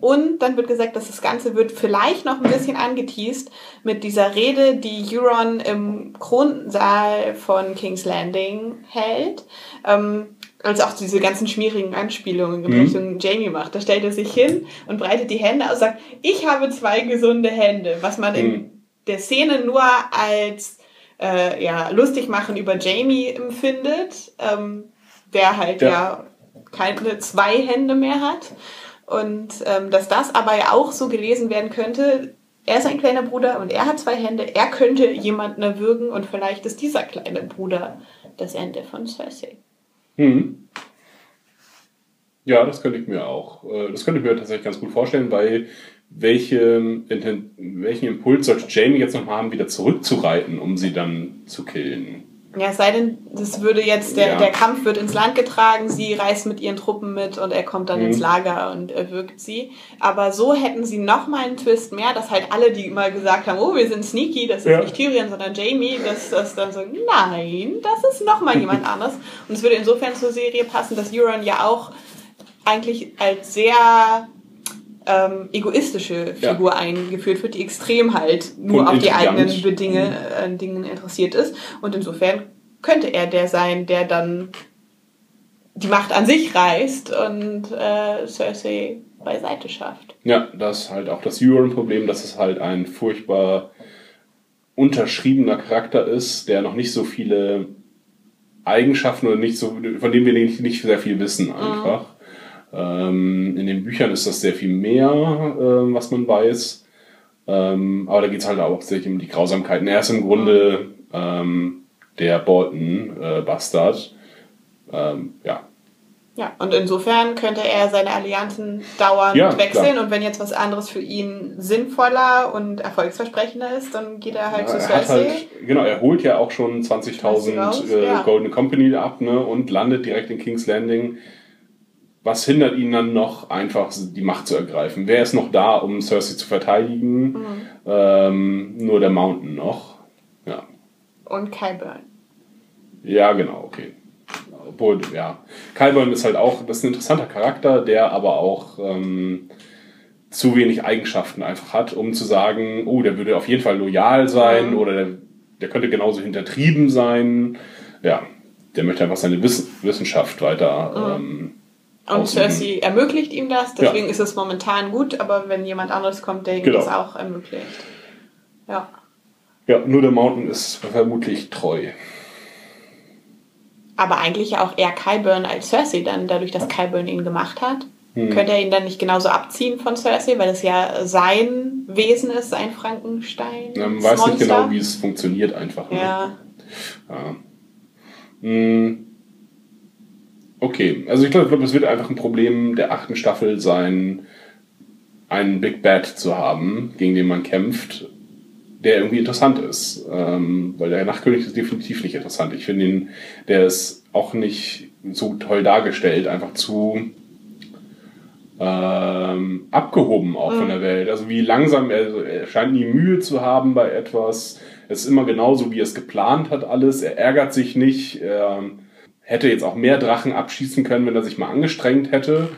Und dann wird gesagt, dass das Ganze wird vielleicht noch ein bisschen angeteased mit dieser Rede, die Euron im Kronsaal von King's Landing hält. Ähm, als auch diese ganzen schmierigen Anspielungen in Mhm. Richtung Jamie macht. Da stellt er sich hin und breitet die Hände aus und sagt, ich habe zwei gesunde Hände, was man in Mhm. der Szene nur als äh, ja, lustig machen über Jamie empfindet, ähm, der halt Ja. ja. keine zwei Hände mehr hat. Und ähm, dass das aber ja auch so gelesen werden könnte, er ist ein kleiner Bruder und er hat zwei Hände, er könnte jemanden erwürgen und vielleicht ist dieser kleine Bruder das Ende von Cersei. Mhm. Ja, das könnte ich mir auch. äh, Das könnte ich mir tatsächlich ganz gut vorstellen, weil welche, welchen Impuls sollte Jamie jetzt noch mal haben, wieder zurückzureiten, um sie dann zu killen? Ja, es sei denn, das würde jetzt, der, Ja. der Kampf wird ins Land getragen, sie reist mit ihren Truppen mit und er kommt dann Mhm. ins Lager und erwürgt sie. Aber so hätten sie noch mal einen Twist mehr, dass halt alle, die immer gesagt haben, oh, wir sind sneaky, das ist Ja. nicht Tyrion, sondern Jamie, dass das dann so, nein, das ist noch mal jemand anderes. Und es würde insofern zur Serie passen, dass Euron ja auch eigentlich als sehr ähm, egoistische Ja. Figur eingeführt wird, die extrem halt nur Und auf die eigenen Bedinge, äh, Dingen interessiert ist. Und insofern könnte er der sein, der dann die Macht an sich reißt und äh, Cersei beiseite schafft. Ja, das ist halt auch das Euron-Problem, dass es halt ein furchtbar unterschriebener Charakter ist, der noch nicht so viele Eigenschaften oder nicht so, von dem wir nicht, nicht sehr viel wissen einfach. Ähm, in den Büchern ist das sehr viel mehr, ähm, was man weiß. Ähm, aber da geht es halt auch sehr um die Grausamkeiten. Er ist im Grunde ähm, der Bolton-Bastard. ähm, ja, Ja, und insofern könnte er seine Allianzen dauernd Ja, wechseln klar. und wenn jetzt was anderes für ihn sinnvoller und erfolgsversprechender ist, dann geht er halt Ja, zu hat Cersei. halt, genau, er holt ja auch schon 20.000 raus, äh, ja. Golden Company ab ne, und landet direkt in King's Landing. Was hindert ihn dann noch, einfach die Macht zu ergreifen? Wer ist noch da, um Cersei zu verteidigen? Mhm. Ähm, nur der Mountain noch. Ja. Und Kyburn. ja, genau, okay. Obwohl, ja. Kyburn ist halt auch, das ist ein interessanter Charakter, der aber auch ähm, zu wenig Eigenschaften einfach hat, um zu sagen, oh, der würde auf jeden Fall loyal sein Mhm. oder der der könnte genauso hintertrieben sein. Ja, der möchte einfach seine Wiss Wissenschaft weiter. Ähm, Und. Cersei ermöglicht ihm das, deswegen ist es momentan gut, aber wenn jemand anderes kommt, der ihm Genau. das auch ermöglicht. Ja. Ja, nur der Mountain ist vermutlich treu. Aber eigentlich ja auch eher Qyburn als Cersei dann, dadurch, dass Qyburn ihn gemacht hat. Hm. Könnte er ihn dann nicht genauso abziehen von Cersei, weil es ja sein Wesen ist, sein Frankenstein. Ja, Man weiß nicht genau, wie es funktioniert einfach. Ne? Ja. Ja. Hm. Okay, also ich glaube, glaub, es wird einfach ein Problem der achten Staffel sein, einen Big Bad zu haben, gegen den man kämpft, der irgendwie interessant ist. Ähm, weil der Nachtkönig ist definitiv nicht interessant. Ich finde ihn, der ist auch nicht so toll dargestellt, einfach zu ähm, abgehoben auch von der Welt. Also wie langsam er, er scheint nie Mühe zu haben bei etwas. Es ist immer genauso, wie er es geplant hat, alles. Er ärgert sich nicht. Er hätte jetzt auch mehr Drachen abschießen können, wenn er sich mal angestrengt hätte.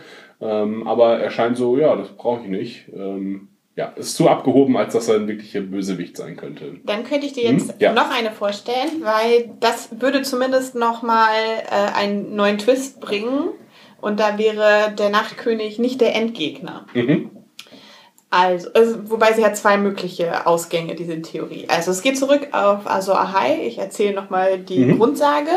Ähm, aber er scheint so, ja, das brauche ich nicht. Ähm, ja, ist zu abgehoben, als dass er ein wirklicher Bösewicht sein könnte. Dann könnte ich dir jetzt Hm, ja. noch eine vorstellen, weil das würde zumindest nochmal äh, einen neuen Twist bringen. Und da wäre der Nachtkönig nicht der Endgegner. Mhm. Also, also, wobei sie hat zwei mögliche Ausgänge, diese Theorie. Also es geht zurück auf Azor Ahai. Ich erzähle nochmal die Mhm. Grundsage.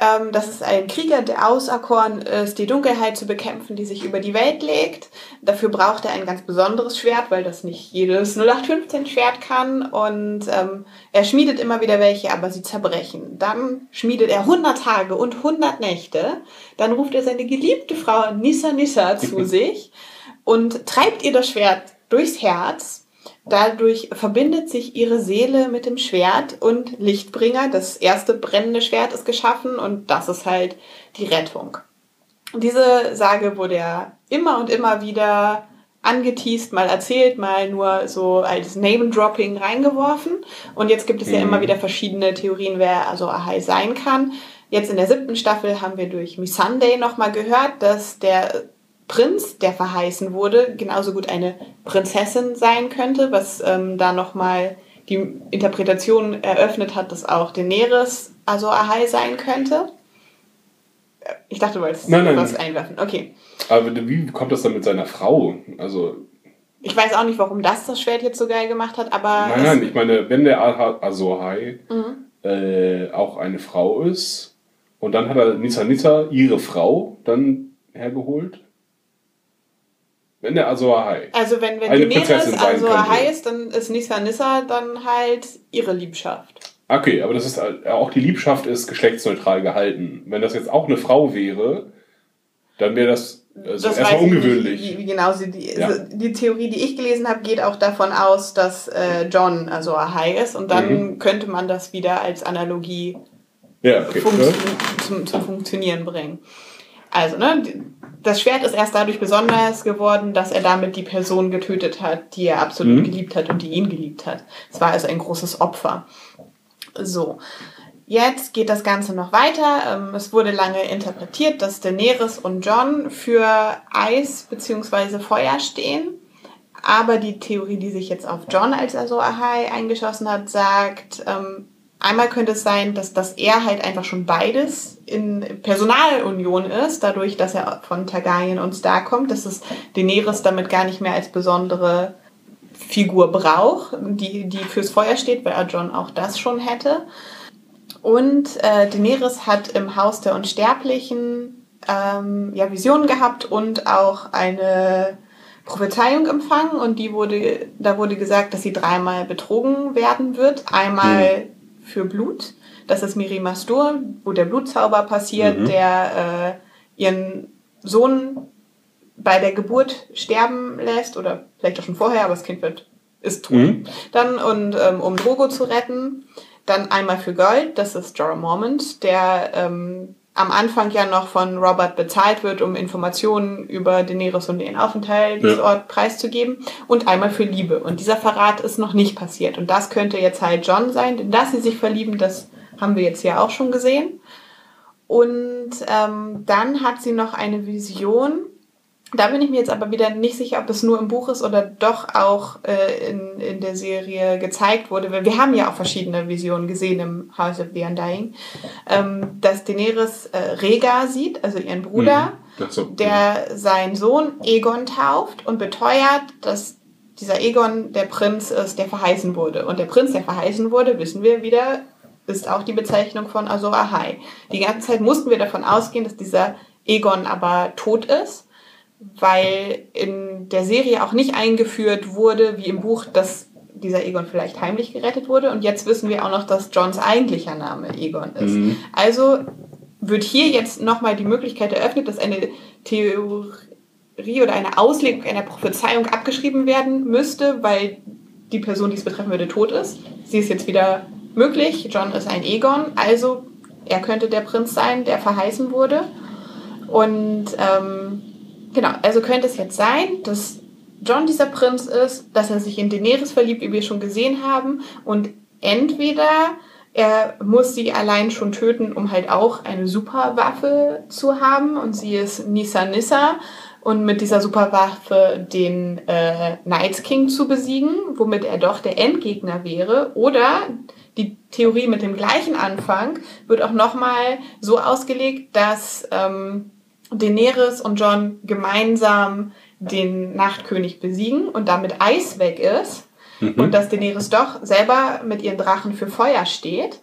Ähm, das ist ein Krieger, der auserkoren ist, die Dunkelheit zu bekämpfen, die sich über die Welt legt. Dafür braucht er ein ganz besonderes Schwert, weil das nicht jedes 0815-Schwert kann. Und ähm, er schmiedet immer wieder welche, aber sie zerbrechen. Dann schmiedet er 100 Tage und 100 Nächte. Dann ruft er seine geliebte Frau Nissa Nissa zu sich und treibt ihr das Schwert durchs Herz. Dadurch verbindet sich ihre Seele mit dem Schwert und Lichtbringer. Das erste brennende Schwert ist geschaffen und das ist halt die Rettung. Diese Sage wurde ja immer und immer wieder angeteased, mal erzählt, mal nur so als Name-Dropping reingeworfen. Und jetzt gibt es ja Mhm. immer wieder verschiedene Theorien, wer also Ahai sein kann. Jetzt in der siebten Staffel haben wir durch Missandei nochmal gehört, dass der Prinz, der verheißen wurde, genauso gut eine Prinzessin sein könnte, was ähm, da nochmal die Interpretation eröffnet hat, dass auch Daenerys also Ahai sein könnte. Äh, Ich dachte, du wolltest Nein, nein. was einwerfen. Okay. Aber wie kommt das dann mit seiner Frau? Also, Ich weiß auch nicht, warum das das Schwert jetzt so geil gemacht hat, aber nein, nein, ich meine, wenn der Azor-Hai Mhm. äh, auch eine Frau ist und dann hat er Nissa Nissa, ihre Frau, dann hergeholt. Wenn der Azor-Hai. also wenn, wenn eine Daenerys könnte. Ahai ist, dann ist Nissa Nissa dann halt ihre Liebschaft. Okay, aber das ist halt- auch die Liebschaft ist geschlechtsneutral gehalten. Wenn das jetzt auch eine Frau wäre, dann wäre das also das erstmal ungewöhnlich. Nicht, genau die, Ja. die Theorie, die ich gelesen habe, geht auch davon aus, dass äh, John also Ahai ist und dann Mhm. könnte man das wieder als Analogie ja, okay. funktio zum, zum Funktionieren bringen. Also, ne, das Schwert ist erst dadurch besonders geworden, dass er damit die Person getötet hat, die er absolut Mhm. geliebt hat und die ihn geliebt hat. Es war also ein großes Opfer. So. Jetzt geht das Ganze noch weiter. Ähm, Es wurde lange interpretiert, dass Daenerys und John für Eis bzw. Feuer stehen. Aber die Theorie, die sich jetzt auf John als Azor Ahai eingeschossen hat, sagt, ähm, einmal könnte es sein, dass, dass er halt einfach schon beides in Personalunion ist, dadurch, dass er von Targaryen und Stark kommt, dass es Daenerys damit gar nicht mehr als besondere Figur braucht, die, die fürs Feuer steht, weil er John auch das schon hätte. Und äh, Daenerys hat im Haus der Unsterblichen ähm, ja, Visionen gehabt und auch eine Prophezeiung empfangen und die wurde, da wurde gesagt, dass sie dreimal betrogen werden wird. Einmal für Blut, das ist Miri Mastur, wo der Blutzauber passiert, Mhm. der äh, ihren Sohn bei der Geburt sterben lässt oder vielleicht auch schon vorher, aber das Kind wird ist tot. Mhm. Dann und ähm, um Drogo zu retten, dann einmal für Gold, das ist Jorah Mormont, der ähm, am Anfang ja noch von Robert bezahlt wird, um Informationen über Daenerys und ihren Aufenthaltsort preiszugeben. Und einmal für Liebe. Und dieser Verrat ist noch nicht passiert. Und das könnte jetzt halt John sein, denn dass sie sich verlieben, das haben wir jetzt ja auch schon gesehen. Und ähm, dann hat sie noch eine Vision, Da bin ich mir jetzt aber wieder nicht sicher, ob es nur im Buch ist oder doch auch äh, in, in der Serie gezeigt wurde. Weil wir haben ja auch verschiedene Visionen gesehen im House of the Undying. Ähm, dass Daenerys äh, Rhaegar sieht, also ihren Bruder, Mhm. So, der seinen Sohn Egon tauft und beteuert, dass dieser Egon der Prinz ist, der verheißen wurde. Und der Prinz, der verheißen wurde, wissen wir wieder, ist auch die Bezeichnung von Azor Ahai. Die ganze Zeit mussten wir davon ausgehen, dass dieser Egon aber tot ist, weil in der Serie auch nicht eingeführt wurde, wie im Buch, dass dieser Egon vielleicht heimlich gerettet wurde. Und jetzt wissen wir auch noch, dass Johns eigentlicher Name Egon ist. Mhm. Also wird hier jetzt nochmal die Möglichkeit eröffnet, dass eine Theorie oder eine Auslegung einer Prophezeiung abgeschrieben werden müsste, weil die Person, die es betreffen würde, tot ist. Sie ist jetzt wieder möglich. John ist ein Egon, also er könnte der Prinz sein, der verheißen wurde. Und ähm, genau, also könnte es jetzt sein, dass John dieser Prinz ist, dass er sich in Daenerys verliebt, wie wir schon gesehen haben. Und entweder er muss sie allein schon töten, um halt auch eine Superwaffe zu haben. Und sie ist Nissa Nissa. Und mit dieser Superwaffe den äh, Night King zu besiegen, womit er doch der Endgegner wäre. Oder die Theorie mit dem gleichen Anfang wird auch nochmal so ausgelegt, dass ähm, Daenerys und John gemeinsam den Nachtkönig besiegen und damit Eis weg ist und dass Daenerys doch selber mit ihren Drachen für Feuer steht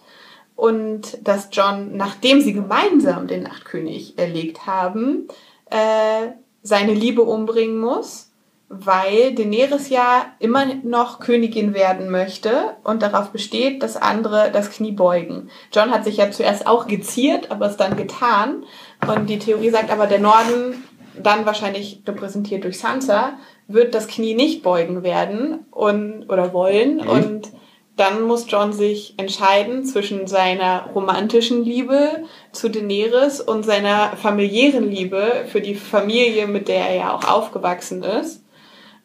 und dass John, nachdem sie gemeinsam den Nachtkönig erlegt haben, äh, seine Liebe umbringen muss, weil Daenerys ja immer noch Königin werden möchte und darauf besteht, dass andere das Knie beugen. John hat sich ja zuerst auch geziert, aber es dann getan. Und die Theorie sagt aber, der Norden, dann wahrscheinlich repräsentiert durch Sansa, wird das Knie nicht beugen werden und oder wollen. Mhm. Und dann muss John sich entscheiden zwischen seiner romantischen Liebe zu Daenerys und seiner familiären Liebe für die Familie, mit der er ja auch aufgewachsen ist.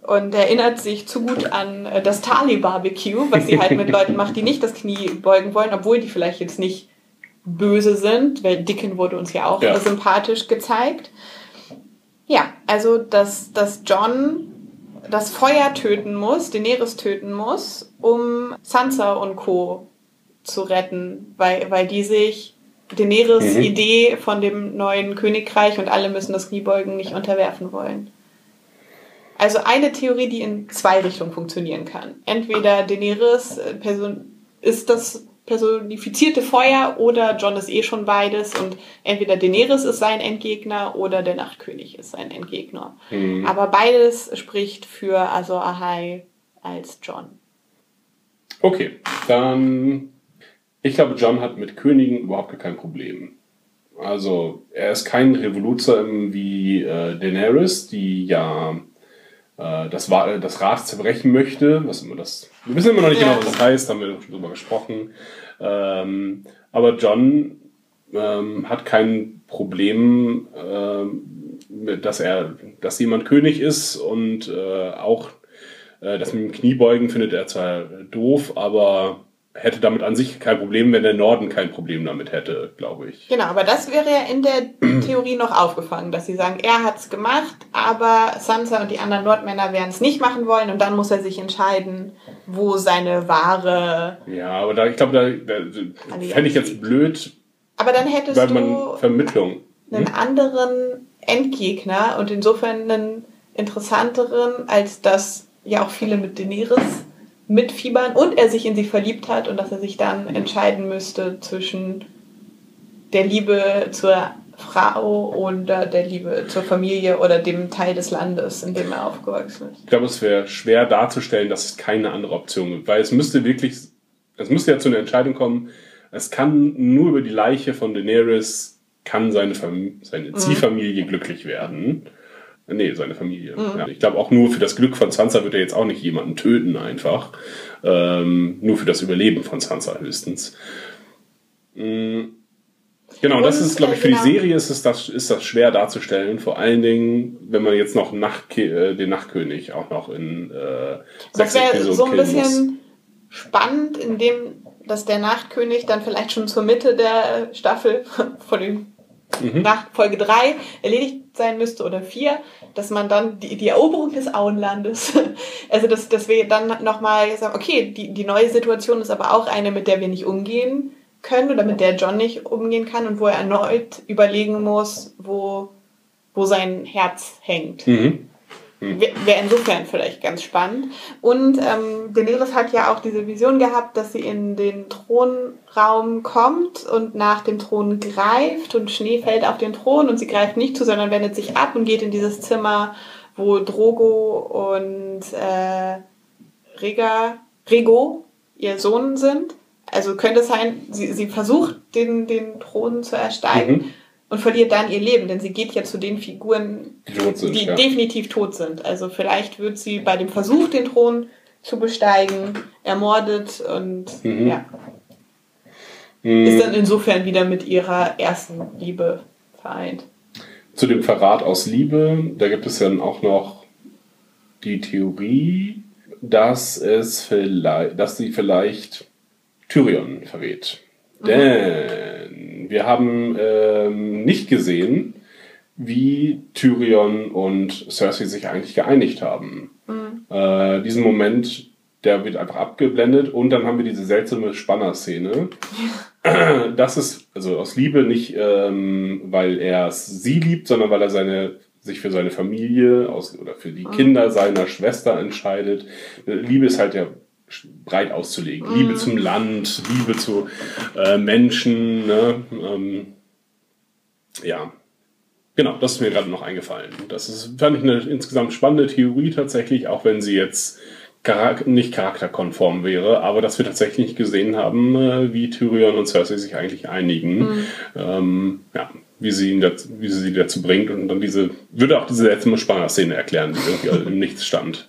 Und erinnert sich zu gut an äh, das Tali-Barbecue, was sie halt mit Leuten macht, die nicht das Knie beugen wollen, obwohl die vielleicht jetzt nicht böse sind, weil Dickon wurde uns ja auch Ja. sympathisch gezeigt. Ja, also dass, dass John das Feuer töten muss, Daenerys töten muss, um Sansa und Co. zu retten, weil, weil die sich Daenerys Mhm. Idee von dem neuen Königreich und alle müssen das Knie beugen nicht unterwerfen wollen. Also eine Theorie, die in zwei Richtungen funktionieren kann. Entweder Daenerys äh, Person ist das personifizierte Feuer oder John ist eh schon beides und entweder Daenerys ist sein Endgegner oder der Nachtkönig ist sein Endgegner. Mhm. Aber beides spricht für Azor Ahai als John. Okay, dann. Ich glaube, John hat mit Königen überhaupt gar kein Problem. Also, er ist kein Revoluzer wie äh, Daenerys, die ja das, Wa- das Rad zerbrechen möchte. Was immer das. Wir wissen immer noch nicht Ja. genau, was das heißt, haben wir schon drüber gesprochen. Ähm, aber John ähm, hat kein Problem, ähm, dass er, dass jemand König ist und äh, auch äh, das mit dem Kniebeugen findet er zwar doof, aber hätte damit an sich kein Problem, wenn der Norden kein Problem damit hätte, glaube ich. Genau, aber das wäre ja in der Theorie noch aufgefangen, dass sie sagen, er hat's gemacht, aber Sansa und die anderen Nordmänner werden es nicht machen wollen und dann muss er sich entscheiden, wo seine wahre. Ja, aber da, ich glaube, da, da fände ich jetzt blöd, Aber dann hättest weil du man Vermittlung. einen anderen Endgegner und insofern einen interessanteren, als dass ja auch viele mit Daenerys mitfiebern und er sich in sie verliebt hat und dass er sich dann entscheiden müsste zwischen der Liebe zur Frau oder der Liebe zur Familie oder dem Teil des Landes, in dem er aufgewachsen ist. Ich glaube, es wäre schwer darzustellen, dass es keine andere Option gibt, weil es müsste wirklich, es müsste ja zu einer Entscheidung kommen, es kann nur über die Leiche von Daenerys kann seine, Fam seine Ziehfamilie glücklich werden. Nee, seine Familie. Ja, ich glaube, auch nur für das Glück von Sansa wird er jetzt auch nicht jemanden töten, einfach. Ähm, nur für das Überleben von Sansa höchstens. Mm. Genau, das Und, ist, glaube ich, für äh, die genau. Serie ist, es das, ist das schwer darzustellen. Vor allen Dingen, wenn man jetzt noch Nachtke äh, den Nachtkönig auch noch in äh, Das wäre so ein killen muss. bisschen spannend, indem dass der Nachtkönig dann vielleicht schon zur Mitte der Staffel vor den nach Folge 3 erledigt sein müsste oder 4, dass man dann die, die Eroberung des Auenlandes, also dass, dass wir dann nochmal sagen, okay, die, die neue Situation ist aber auch eine, mit der wir nicht umgehen können oder mit der John nicht umgehen kann und wo er erneut überlegen muss, wo, wo sein Herz hängt. Mhm. Wäre insofern vielleicht ganz spannend. Und ähm, Daenerys hat ja auch diese Vision gehabt, dass sie in den Thronraum kommt und nach dem Thron greift und Schnee fällt auf den Thron und sie greift nicht zu, sondern wendet sich ab und geht in dieses Zimmer, wo Drogo und äh, Rega, Rego, ihr Sohn sind. Also könnte es sein, sie, sie versucht, den, den Thron zu ersteigen. Mhm und verliert dann ihr Leben, denn sie geht ja zu den Figuren, Die sind, die ja. definitiv tot sind. Also vielleicht wird sie bei dem Versuch, den Thron zu besteigen, ermordet und Mhm. ja, ist dann insofern wieder mit ihrer ersten Liebe vereint. Zu dem Verrat aus Liebe, da gibt es dann auch noch die Theorie, dass es vielleicht, dass sie vielleicht Tyrion verrät. Denn wir haben ähm, nicht gesehen, wie Tyrion und Cersei sich eigentlich geeinigt haben. Äh, diesen Moment, der wird einfach abgeblendet und dann haben wir diese seltsame Spanner-Szene. Das ist also aus Liebe nicht, ähm, weil er sie liebt, sondern weil er seine sich für seine Familie aus, oder für die Kinder seiner Schwester entscheidet. Liebe ist halt ja breit auszulegen. Liebe zum Land, Liebe zu äh, Menschen. Ne? Ähm, ja, genau, das ist mir gerade noch eingefallen. Das ist, fand ich eine insgesamt spannende Theorie tatsächlich, auch wenn sie jetzt charak nicht charakterkonform wäre, aber dass wir tatsächlich nicht gesehen haben, äh, wie Tyrion und Cersei sich eigentlich einigen. Ähm, ja, wie sie, ihn dazu, wie sie sie dazu bringt und dann diese, würde auch diese letzte Spanner-Szene erklären, die irgendwie im Nichts stand.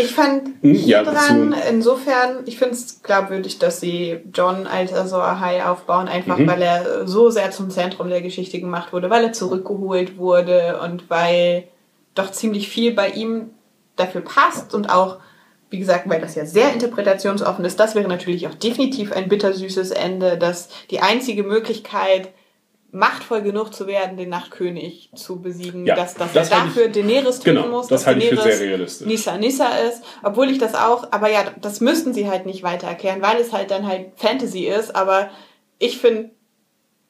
Ich fand Hm, hier ja, dran, insofern, ich finde es glaubwürdig, dass sie John als Azor Ahai aufbauen, einfach Mhm. weil er so sehr zum Zentrum der Geschichte gemacht wurde, weil er zurückgeholt wurde und weil doch ziemlich viel bei ihm dafür passt und auch, wie gesagt, weil das ja sehr interpretationsoffen ist, das wäre natürlich auch definitiv ein bittersüßes Ende, dass die einzige Möglichkeit, machtvoll genug zu werden, den Nachtkönig zu besiegen, Ja, dass, dass das er halte ich- dafür Daenerys töten Genau, muss, das dass halte ich für Daenerys sehr realistisch. Nissa Nissa ist, obwohl ich das auch, aber ja, das müssten sie halt nicht weiter erklären, weil es halt dann halt Fantasy ist, aber ich finde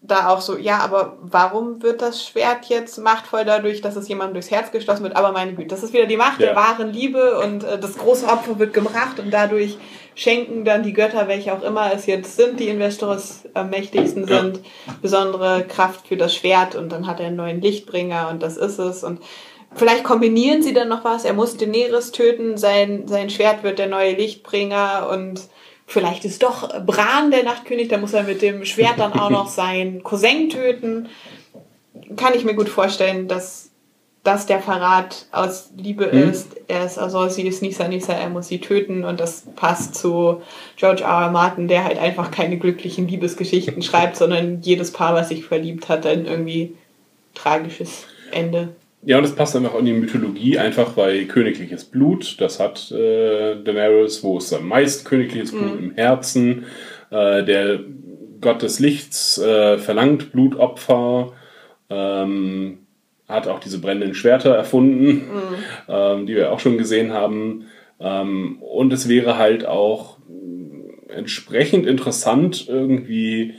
da auch so, ja, aber warum wird das Schwert jetzt machtvoll dadurch, dass es jemandem durchs Herz geschlossen wird? Aber meine Güte, das ist wieder die Macht Ja. der wahren Liebe und äh, das große Opfer wird gebracht und dadurch schenken dann die Götter, welche auch immer es jetzt sind, die in Westeros am mächtigsten Ja. sind, besondere Kraft für das Schwert und dann hat er einen neuen Lichtbringer und das ist es und Vielleicht kombinieren sie dann noch was. Er muss Daenerys töten, sein, sein Schwert wird der neue Lichtbringer und vielleicht ist doch Bran der Nachtkönig, da muss er mit dem Schwert dann auch noch seinen Cousin töten. Kann ich mir gut vorstellen, dass das der Verrat aus Liebe ist. Er ist also sie ist Nisa Nisa, er muss sie töten und das passt zu George R. R. Martin, der halt einfach keine glücklichen Liebesgeschichten schreibt, sondern jedes Paar, was sich verliebt hat, dann irgendwie tragisches Ende. Ja, und das passt einfach in die Mythologie, einfach weil königliches Blut, das hat äh, Daenerys, wo ist am meist königliches Blut im Herzen. Äh, der Gott des Lichts äh, verlangt Blutopfer, ähm, hat auch diese brennenden Schwerter erfunden, ähm, die wir auch schon gesehen haben. Ähm, und es wäre halt auch mh, entsprechend interessant irgendwie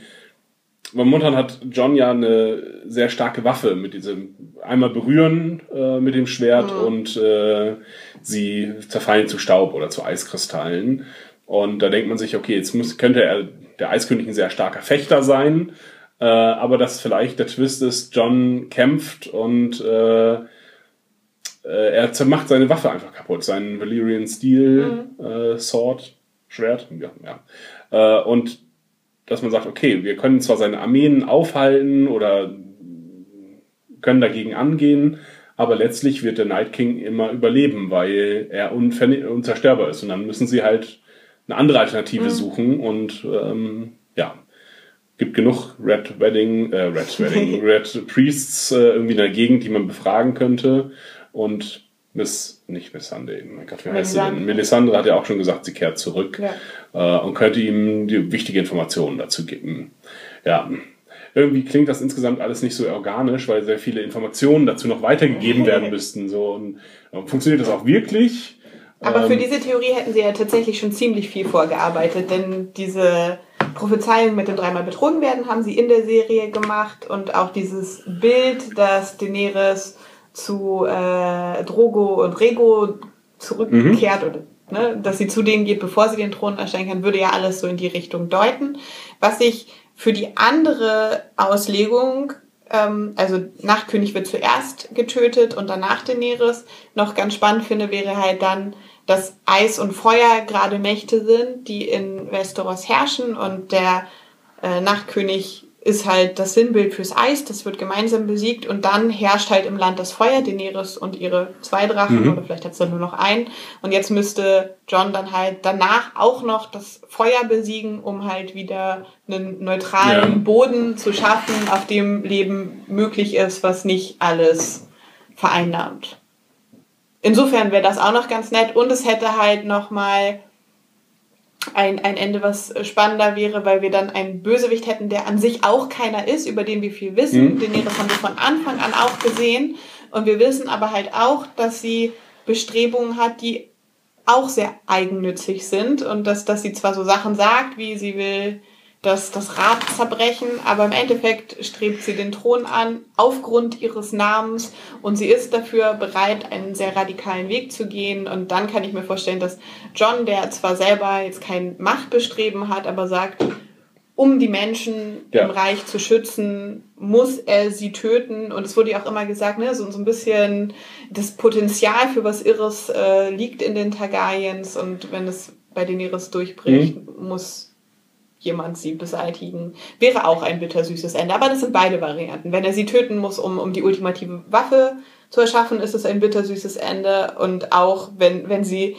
weil momentan hat John ja eine sehr starke Waffe mit diesem einmal berühren äh, mit dem Schwert und äh, sie zerfallen zu Staub oder zu Eiskristallen. Und da denkt man sich, okay, jetzt muss, könnte er der Eiskönig ein sehr starker Fechter sein, äh, aber dass vielleicht der Twist ist, John kämpft und äh, äh, er zermacht seine Waffe einfach kaputt, seinen Valyrian Steel äh, Sword, Schwert, ja, ja. Äh, und dass man sagt, okay, wir können zwar seine Armeen aufhalten oder können dagegen angehen, aber letztlich wird der Night King immer überleben, weil er unzerstörbar ist. Und dann müssen sie halt eine andere Alternative suchen und ähm, gibt genug Red Wedding, äh, Red Wedding, Red Priests äh, irgendwie in der Gegend, die man befragen könnte. Und Miss, nicht Miss Sunday, mein Gott, wie heißt sie denn? Melisandre. Hat ja auch schon gesagt, sie kehrt zurück Ja. äh, und könnte ihm die wichtige Informationen dazu geben. Ja. irgendwie klingt das insgesamt alles nicht so organisch, weil sehr viele Informationen dazu noch weitergegeben werden müssten. So. Und, äh, funktioniert das auch wirklich? Aber für Ähm, diese Theorie hätten sie ja tatsächlich schon ziemlich viel vorgearbeitet, denn diese Prophezeiung mit dem dreimal betrogen werden haben sie in der Serie gemacht und auch dieses Bild, dass Daenerys zu äh, Drogo und Rego zurückkehrt oder ne, dass sie zu denen geht, bevor sie den Thron erstellen kann, würde ja alles so in die Richtung deuten. Was ich für die andere Auslegung ähm, also Nachtkönig wird zuerst getötet und danach Daenerys. Noch ganz spannend finde, wäre halt dann, dass Eis und Feuer gerade Mächte sind, die in Westeros herrschen. Und der äh, Nachtkönig ist halt das Sinnbild fürs Eis, das wird gemeinsam besiegt. Und dann herrscht halt im Land das Feuer, Daenerys und ihre zwei Drachen oder vielleicht hat es dann nur noch einen und jetzt müsste John dann halt danach auch noch das Feuer besiegen, um halt wieder einen neutralen Ja. Boden zu schaffen, auf dem Leben möglich ist, was nicht alles vereinnahmt. Insofern wäre das auch noch ganz nett und es hätte halt noch mal ein, ein Ende, was spannender wäre, weil wir dann einen Bösewicht hätten, der an sich auch keiner ist, über den wir viel wissen. Mhm. Daenerys haben wir von Anfang an auch gesehen. Und wir wissen aber halt auch, dass sie Bestrebungen hat, die auch sehr eigennützig sind und dass, dass sie zwar so Sachen sagt, wie sie will das, das Rad zerbrechen, aber im Endeffekt strebt sie den Thron an aufgrund ihres Namens und sie ist dafür bereit, einen sehr radikalen Weg zu gehen. Und dann kann ich mir vorstellen, dass John, der zwar selber jetzt kein Machtbestreben hat, aber sagt, um die Menschen Ja. im Reich zu schützen, muss er sie töten. Und es wurde ja auch immer gesagt, ne, so, so ein bisschen das Potenzial für was Irres äh, liegt in den Targaryens. Und wenn es bei Daenerys durchbricht, muss jemand sie beseitigen. Wäre auch ein bittersüßes Ende. Aber das sind beide Varianten. Wenn er sie töten muss, um, um die ultimative Waffe zu erschaffen, ist es ein bittersüßes Ende. Und auch wenn, wenn sie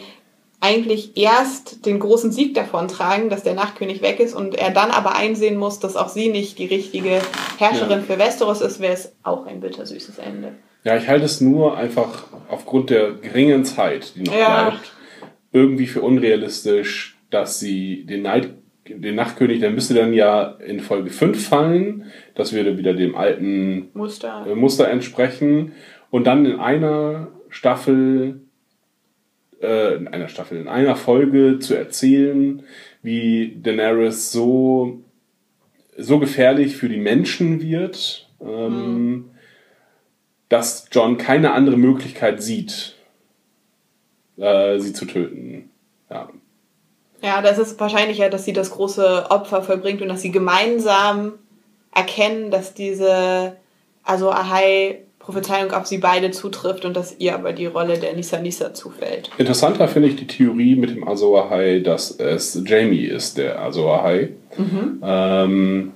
eigentlich erst den großen Sieg davon tragen, dass der Nachtkönig weg ist und er dann aber einsehen muss, dass auch sie nicht die richtige Herrscherin für Westeros ist, wäre es auch ein bittersüßes Ende. Ja, ich halte es nur einfach aufgrund der geringen Zeit, die noch Ja. bleibt, irgendwie für unrealistisch, dass sie den, Neid, den Nachtkönig, der müsste dann ja in Folge 5 fallen. Das würde wieder dem alten Muster. äh, Muster entsprechen. Und dann in einer Staffel, äh, in einer Staffel, in einer Folge zu erzählen, wie Daenerys so, so gefährlich für die Menschen wird, ähm, dass John keine andere Möglichkeit sieht, äh, sie zu töten. Ja. Ja, das ist wahrscheinlicher, dass sie das große Opfer vollbringt und dass sie gemeinsam erkennen, dass diese, also Ahai Prophezeiung auf sie beide zutrifft und dass ihr aber die Rolle der Nisa Nisa zufällt. Interessanter finde ich die Theorie mit dem Azor Ahai, dass es Jamie ist, der Azor Ahai. Ähm,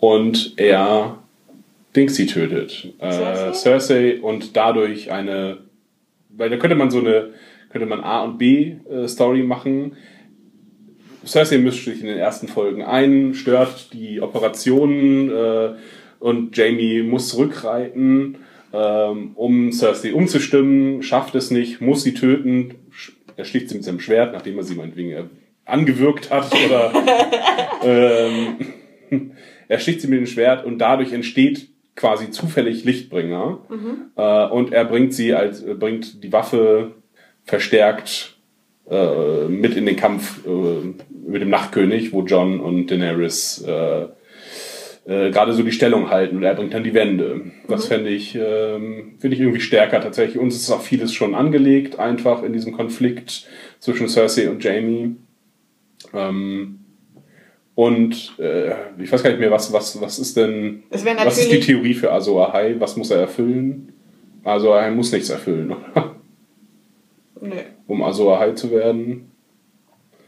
und er Dingsy tötet. Äh, Cersei? Cersei und dadurch eine, weil da könnte man so eine, könnte man A und B äh, Story machen. Cersei mischt sich in den ersten Folgen ein, stört die Operationen äh, und Jamie muss zurückreiten, ähm, um Cersei umzustimmen, schafft es nicht, muss sie töten, er sticht sie mit seinem Schwert, nachdem er sie meinetwegen äh, angewürgt hat oder ähm, er sticht sie mit dem Schwert und dadurch entsteht quasi zufällig Lichtbringer. Äh, und er bringt sie als äh, bringt die Waffe verstärkt äh, mit in den Kampf äh, mit dem Nachtkönig, wo John und Daenerys äh, äh, gerade so die Stellung halten und er bringt dann die Wände. Das fände ich, ähm, finde ich irgendwie stärker tatsächlich. Uns ist auch vieles schon angelegt, einfach in diesem Konflikt zwischen Cersei und Jamie. Ähm, und äh, ich weiß gar nicht mehr, was, was, was ist denn, was ist die Theorie für Azor Ahai? Was muss er erfüllen? Azor Ahai muss nichts erfüllen, oder? Nö. um Azor Ahai zu werden.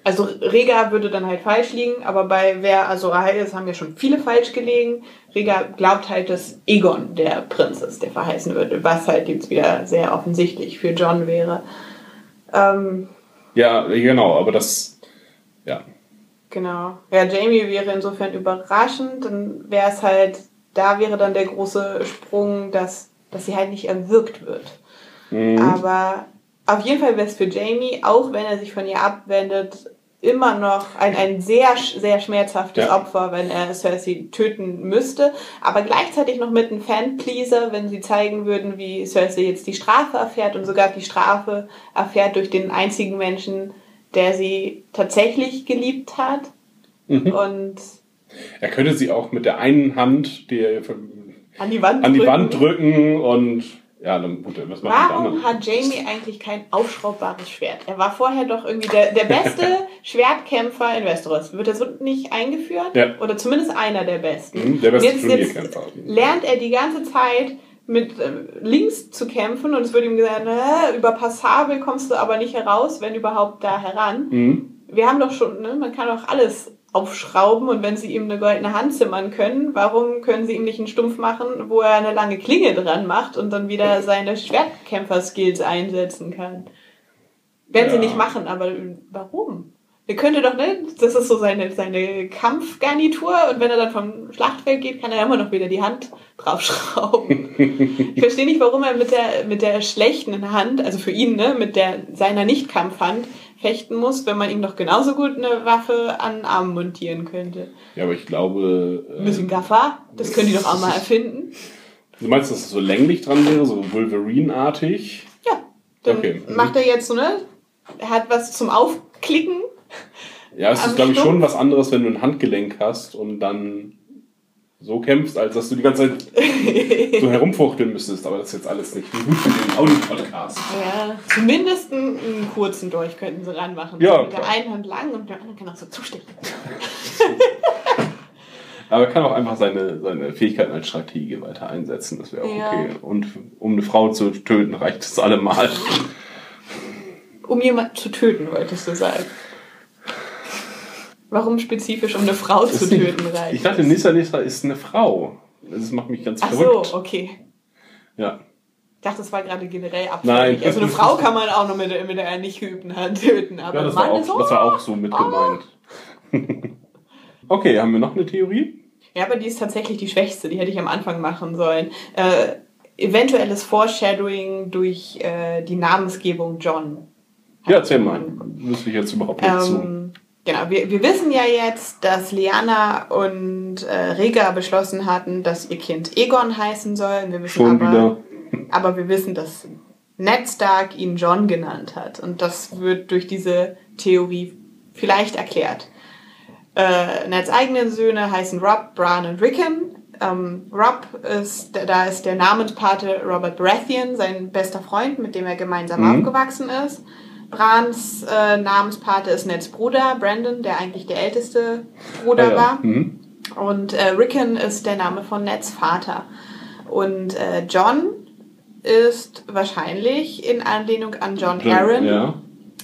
Also Rega würde dann halt falsch liegen, aber bei wer Azor Ahai ist, haben ja schon viele falsch gelegen. Rega glaubt halt, dass Egon der Prinz ist, der verheißen würde, was halt jetzt wieder sehr offensichtlich für John wäre. Ähm, Ja, genau, aber das, ja. Genau. Ja, Jamie wäre insofern überraschend. Dann wäre es halt, da wäre dann der große Sprung, dass, dass sie halt nicht erwürgt wird. Aber auf jeden Fall wäre es für Jamie, auch wenn er sich von ihr abwendet, immer noch ein, ein sehr, sehr schmerzhaftes Ja. Opfer, wenn er Cersei töten müsste, aber gleichzeitig noch mit einem Fanpleaser, wenn sie zeigen würden, wie Cersei jetzt die Strafe erfährt und sogar die Strafe erfährt durch den einzigen Menschen, der sie tatsächlich geliebt hat. Mhm. Und Er könnte sie auch mit der einen Hand die, an die Wand an die drücken. Wand drücken und ja, dann gut, was macht Warum hat Jamie eigentlich kein aufschraubbares Schwert? Er war vorher doch irgendwie der, der beste Schwertkämpfer in Westeros. Wird er so nicht eingeführt? Ja. Oder zumindest einer der besten. Mhm, der beste jetzt, jetzt lernt er die ganze Zeit mit äh, links zu kämpfen und es wird ihm gesagt, na, über passabel kommst du aber nicht heraus, wenn überhaupt da heran. Mhm. Wir haben doch schon, ne, man kann doch alles aufschrauben und wenn sie ihm eine goldene Hand zimmern können, warum können sie ihm nicht einen Stumpf machen, wo er eine lange Klinge dran macht und dann wieder seine Schwertkämpfer-Skills einsetzen kann? Werden sie Ja. nicht machen, aber warum? Er könnte doch, ne? Das ist so seine, seine Kampfgarnitur und wenn er dann vom Schlachtfeld geht, kann er immer noch wieder die Hand draufschrauben. ich verstehe nicht, warum er mit der, mit der schlechten Hand, also für ihn, ne, mit der seiner Nicht-Kampfhand fechten muss, wenn man ihm doch genauso gut eine Waffe an den Arm montieren könnte. Ja, aber ich glaube. Ein Äh, bisschen Gaffer, das können die doch auch mal erfinden. du meinst, dass es so länglich dran wäre, so Wolverine-artig? Ja, dann Okay. macht er jetzt so, ne? Er hat was zum Aufklicken. Ja, es ist, glaube ich, schon was anderes, wenn du ein Handgelenk hast und dann so kämpfst, als dass du die ganze Zeit so herumfuchteln müsstest. Aber das ist jetzt alles nicht gut für den Audio-Podcast. Ja, zumindest einen, einen kurzen Dolch könnten sie ranmachen. Ja, mit der einen Hand lang und mit der anderen kann auch so zustechen. Aber er kann auch einfach seine, seine Fähigkeiten als Strategie weiter einsetzen. Das wäre auch Ja. okay. Und um eine Frau zu töten, reicht es allemal. Um jemanden zu töten, wolltest du sagen. Warum spezifisch um eine Frau zu töten reicht? Ich dachte, Nissa Nissa ist eine Frau. Das macht mich ganz Ach verrückt. so, okay. Ja. Ich dachte, das war gerade generell abfällig. Nein. Also eine Frau kann man auch noch mit, der- mit der nicht geübten Hand töten, aber ja, das ein war, Mann auch, ist so. das war auch so mit gemeint. okay, haben wir noch eine Theorie? Ja, aber die ist tatsächlich die schwächste, die hätte ich am Anfang machen sollen. Äh, eventuelles Foreshadowing durch äh, die Namensgebung John. Ja, erzähl mal. Wüsste ich jetzt überhaupt nicht zu. Genau, wir, wir wissen ja jetzt, dass Liana und äh, Rega beschlossen hatten, dass ihr Kind Egon heißen soll. Wir wissen Schon aber, wieder. aber wir wissen, dass Ned Stark ihn John genannt hat. Und das wird durch diese Theorie vielleicht erklärt. Äh, Neds eigene Söhne heißen Rob, Bran und Rickon. Ähm, Rob ist, da ist der Namenspate Robert Baratheon, sein bester Freund, mit dem er gemeinsam Mhm. aufgewachsen ist. Brans äh, Namenspate ist Neds Bruder, Brandon, der eigentlich der älteste Bruder Ah, ja. war. Mhm. Und äh, Rickon ist der Name von Neds Vater. Und äh, John ist wahrscheinlich in Anlehnung an John Aaron, Ja.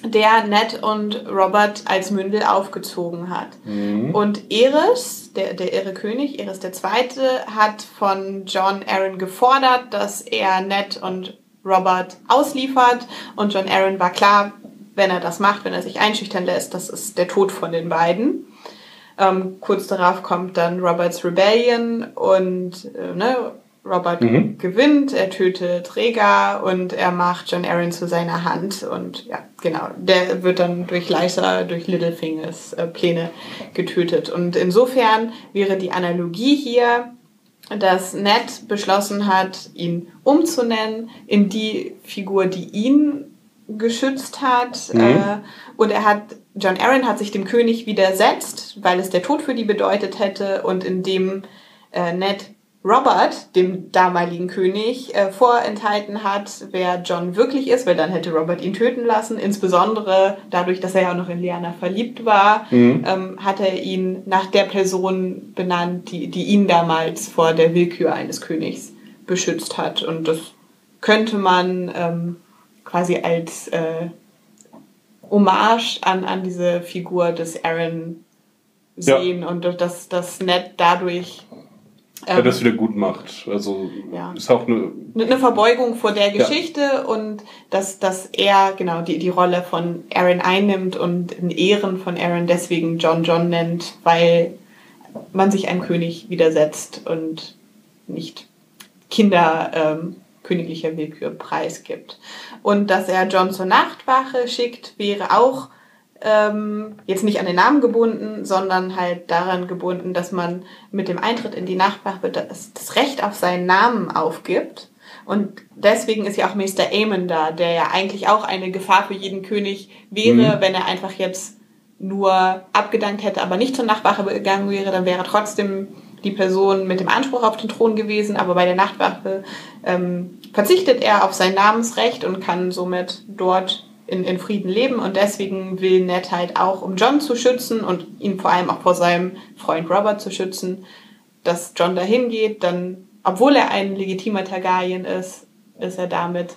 der Ned und Robert als Mündel aufgezogen hat. Mhm. Und Eris, der, der irre König, Eris der Zweite, hat von John Aaron gefordert, dass er Ned und Robert ausliefert. Und John Aaron war klar, wenn er das macht, wenn er sich einschüchtern lässt, das ist der Tod von den beiden. Ähm, kurz darauf kommt dann Roberts Rebellion und äh, ne, Robert Mhm. gewinnt, er tötet Rhaegar und er macht John Aaron zu seiner Hand und ja, genau, der wird dann durch Lysa, durch Littlefingers äh, Pläne getötet. Und insofern wäre die Analogie hier, dass Ned beschlossen hat, ihn umzunennen in die Figur, die ihn geschützt hat. Mhm. Äh, und er hat, John Aaron hat sich dem König widersetzt, weil es der Tod für die bedeutet hätte. Und indem äh, Ned Robert, dem damaligen König, äh, vorenthalten hat, wer John wirklich ist, weil dann hätte Robert ihn töten lassen. Insbesondere dadurch, dass er ja auch noch in Liana verliebt war, Mhm. ähm, hat er ihn nach der Person benannt, die, die ihn damals vor der Willkür eines Königs beschützt hat. Und das könnte man ähm, quasi als äh, Hommage an, an diese Figur des Aaron sehen und dass das Ned dadurch Ja, ähm, das wieder gut macht. Also Ja. ist auch eine. eine Verbeugung vor der Geschichte und dass, dass er genau die, die Rolle von Aaron einnimmt und in Ehren von Aaron deswegen John John nennt, weil man sich einem König widersetzt und nicht Kinder ähm, königlicher Willkür preisgibt. Und dass er John zur Nachtwache schickt, wäre auch ähm, jetzt nicht an den Namen gebunden, sondern halt daran gebunden, dass man mit dem Eintritt in die Nachtwache das, das Recht auf seinen Namen aufgibt. Und deswegen ist ja auch Meister Aemon da, der ja eigentlich auch eine Gefahr für jeden König wäre, Mhm. wenn er einfach jetzt nur abgedankt hätte, aber nicht zur Nachtwache gegangen wäre, dann wäre trotzdem die Person mit dem Anspruch auf den Thron gewesen, aber bei der Nachtwache ähm, verzichtet er auf sein Namensrecht und kann somit dort in, in Frieden leben und deswegen will Ned halt auch, um John zu schützen und ihn vor allem auch vor seinem Freund Robert zu schützen, dass John dahin geht, dann, obwohl er ein legitimer Targaryen ist, ist er damit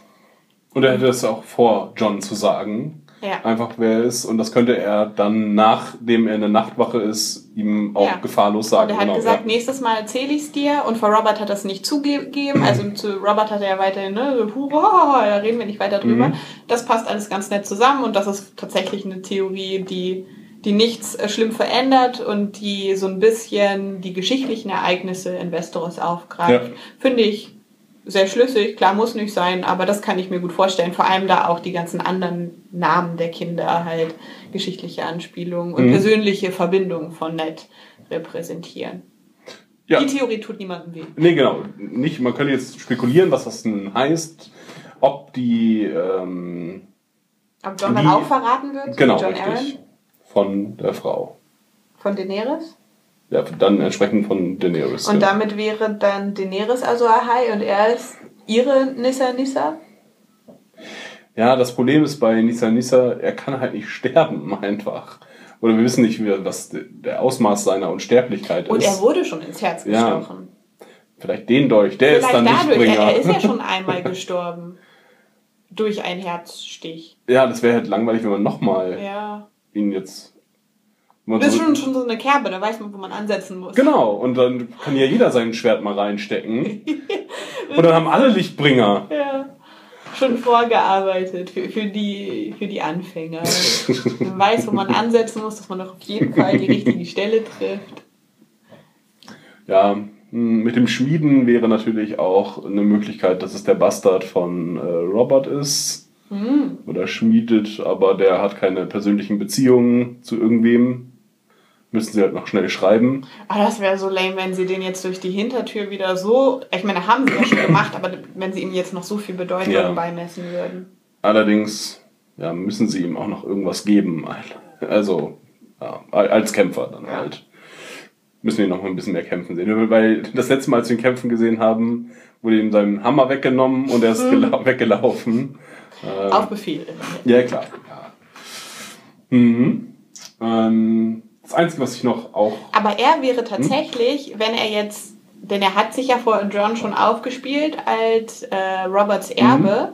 Und er hätte es auch vor, John zu sagen. Ja. Einfach wer er ist. Und das könnte er dann, nachdem er in der Nachtwache ist, ihm auch Ja. gefahrlos sagen. Und er hat Genau, gesagt, ja. nächstes Mal erzähle ich es dir. Und vor Robert hat es nicht zugegeben. Also zu Robert hat er ja weiterhin, ne, so, hurra, da reden wir nicht weiter drüber. Mhm. Das passt alles ganz nett zusammen und das ist tatsächlich eine Theorie, die, die nichts äh, schlimm verändert und die so ein bisschen die geschichtlichen Ereignisse in Westeros aufgreift. Finde ich sehr schlüssig. Klar, muss nicht sein, aber das kann ich mir gut vorstellen. Vor allem da auch die ganzen anderen Namen der Kinder halt geschichtliche Anspielungen und Mhm. persönliche Verbindungen von Ned repräsentieren. Ja. Die Theorie tut niemandem weh. Nee, genau. Nicht, man könnte jetzt spekulieren, was das denn heißt. Ob die, ähm, Ob John dann Die- auch verraten wird? genau, John richtig. Aaron Von der Frau. von Daenerys? Ja, dann entsprechend von Daenerys. Und ja. damit wäre dann Daenerys also Ahai und er ist ihre Nissa Nissa? Ja, das Problem ist bei Nisa Nisa, er kann halt nicht sterben, einfach. Oder wir wissen nicht, wie- was der Ausmaß seiner Unsterblichkeit Und ist. er wurde schon ins Herz Ja. gestochen. Vielleicht den Dolch, der Vielleicht ist dann dadurch. Er, Lichtbringer. er ist ja schon einmal gestorben. Durch einen Herzstich. Ja, das wäre halt langweilig, wenn man nochmal Ja. ihn jetzt. Man Das ist schon, schon so eine Kerbe, da weiß man, wo man ansetzen muss. Genau, und dann kann ja jeder sein Schwert mal reinstecken. und dann haben alle Lichtbringer. Ja. Schon vorgearbeitet für, für, die, für die Anfänger. Man weiß, wo man ansetzen muss, dass man doch auf jeden Fall die richtige Stelle trifft. Ja, mh, mit dem Schmieden wäre natürlich auch eine Möglichkeit, dass es der Bastard von äh, Robert ist. Hm. Oder schmiedet, aber der hat keine persönlichen Beziehungen zu irgendwem. Müssen sie halt noch schnell schreiben. Aber das wäre so lame, wenn sie den jetzt durch die Hintertür wieder so. Ich meine, haben sie ja schon gemacht, aber wenn sie ihm jetzt noch so viel Bedeutung Ja. beimessen würden. Allerdings ja, müssen sie ihm auch noch irgendwas geben. Also ja, als Kämpfer dann halt. Müssen wir ihn noch mal ein bisschen mehr kämpfen sehen. Weil das letzte Mal, als wir ihn kämpfen gesehen haben, wurde ihm sein Hammer weggenommen und er ist gela weggelaufen. Auf Befehl. Ja, klar. Ja. Mhm. Ähm, das Einzige, was ich noch auch. Aber er wäre tatsächlich, wenn er jetzt, denn er hat sich ja vor John schon aufgespielt als äh, Roberts Erbe,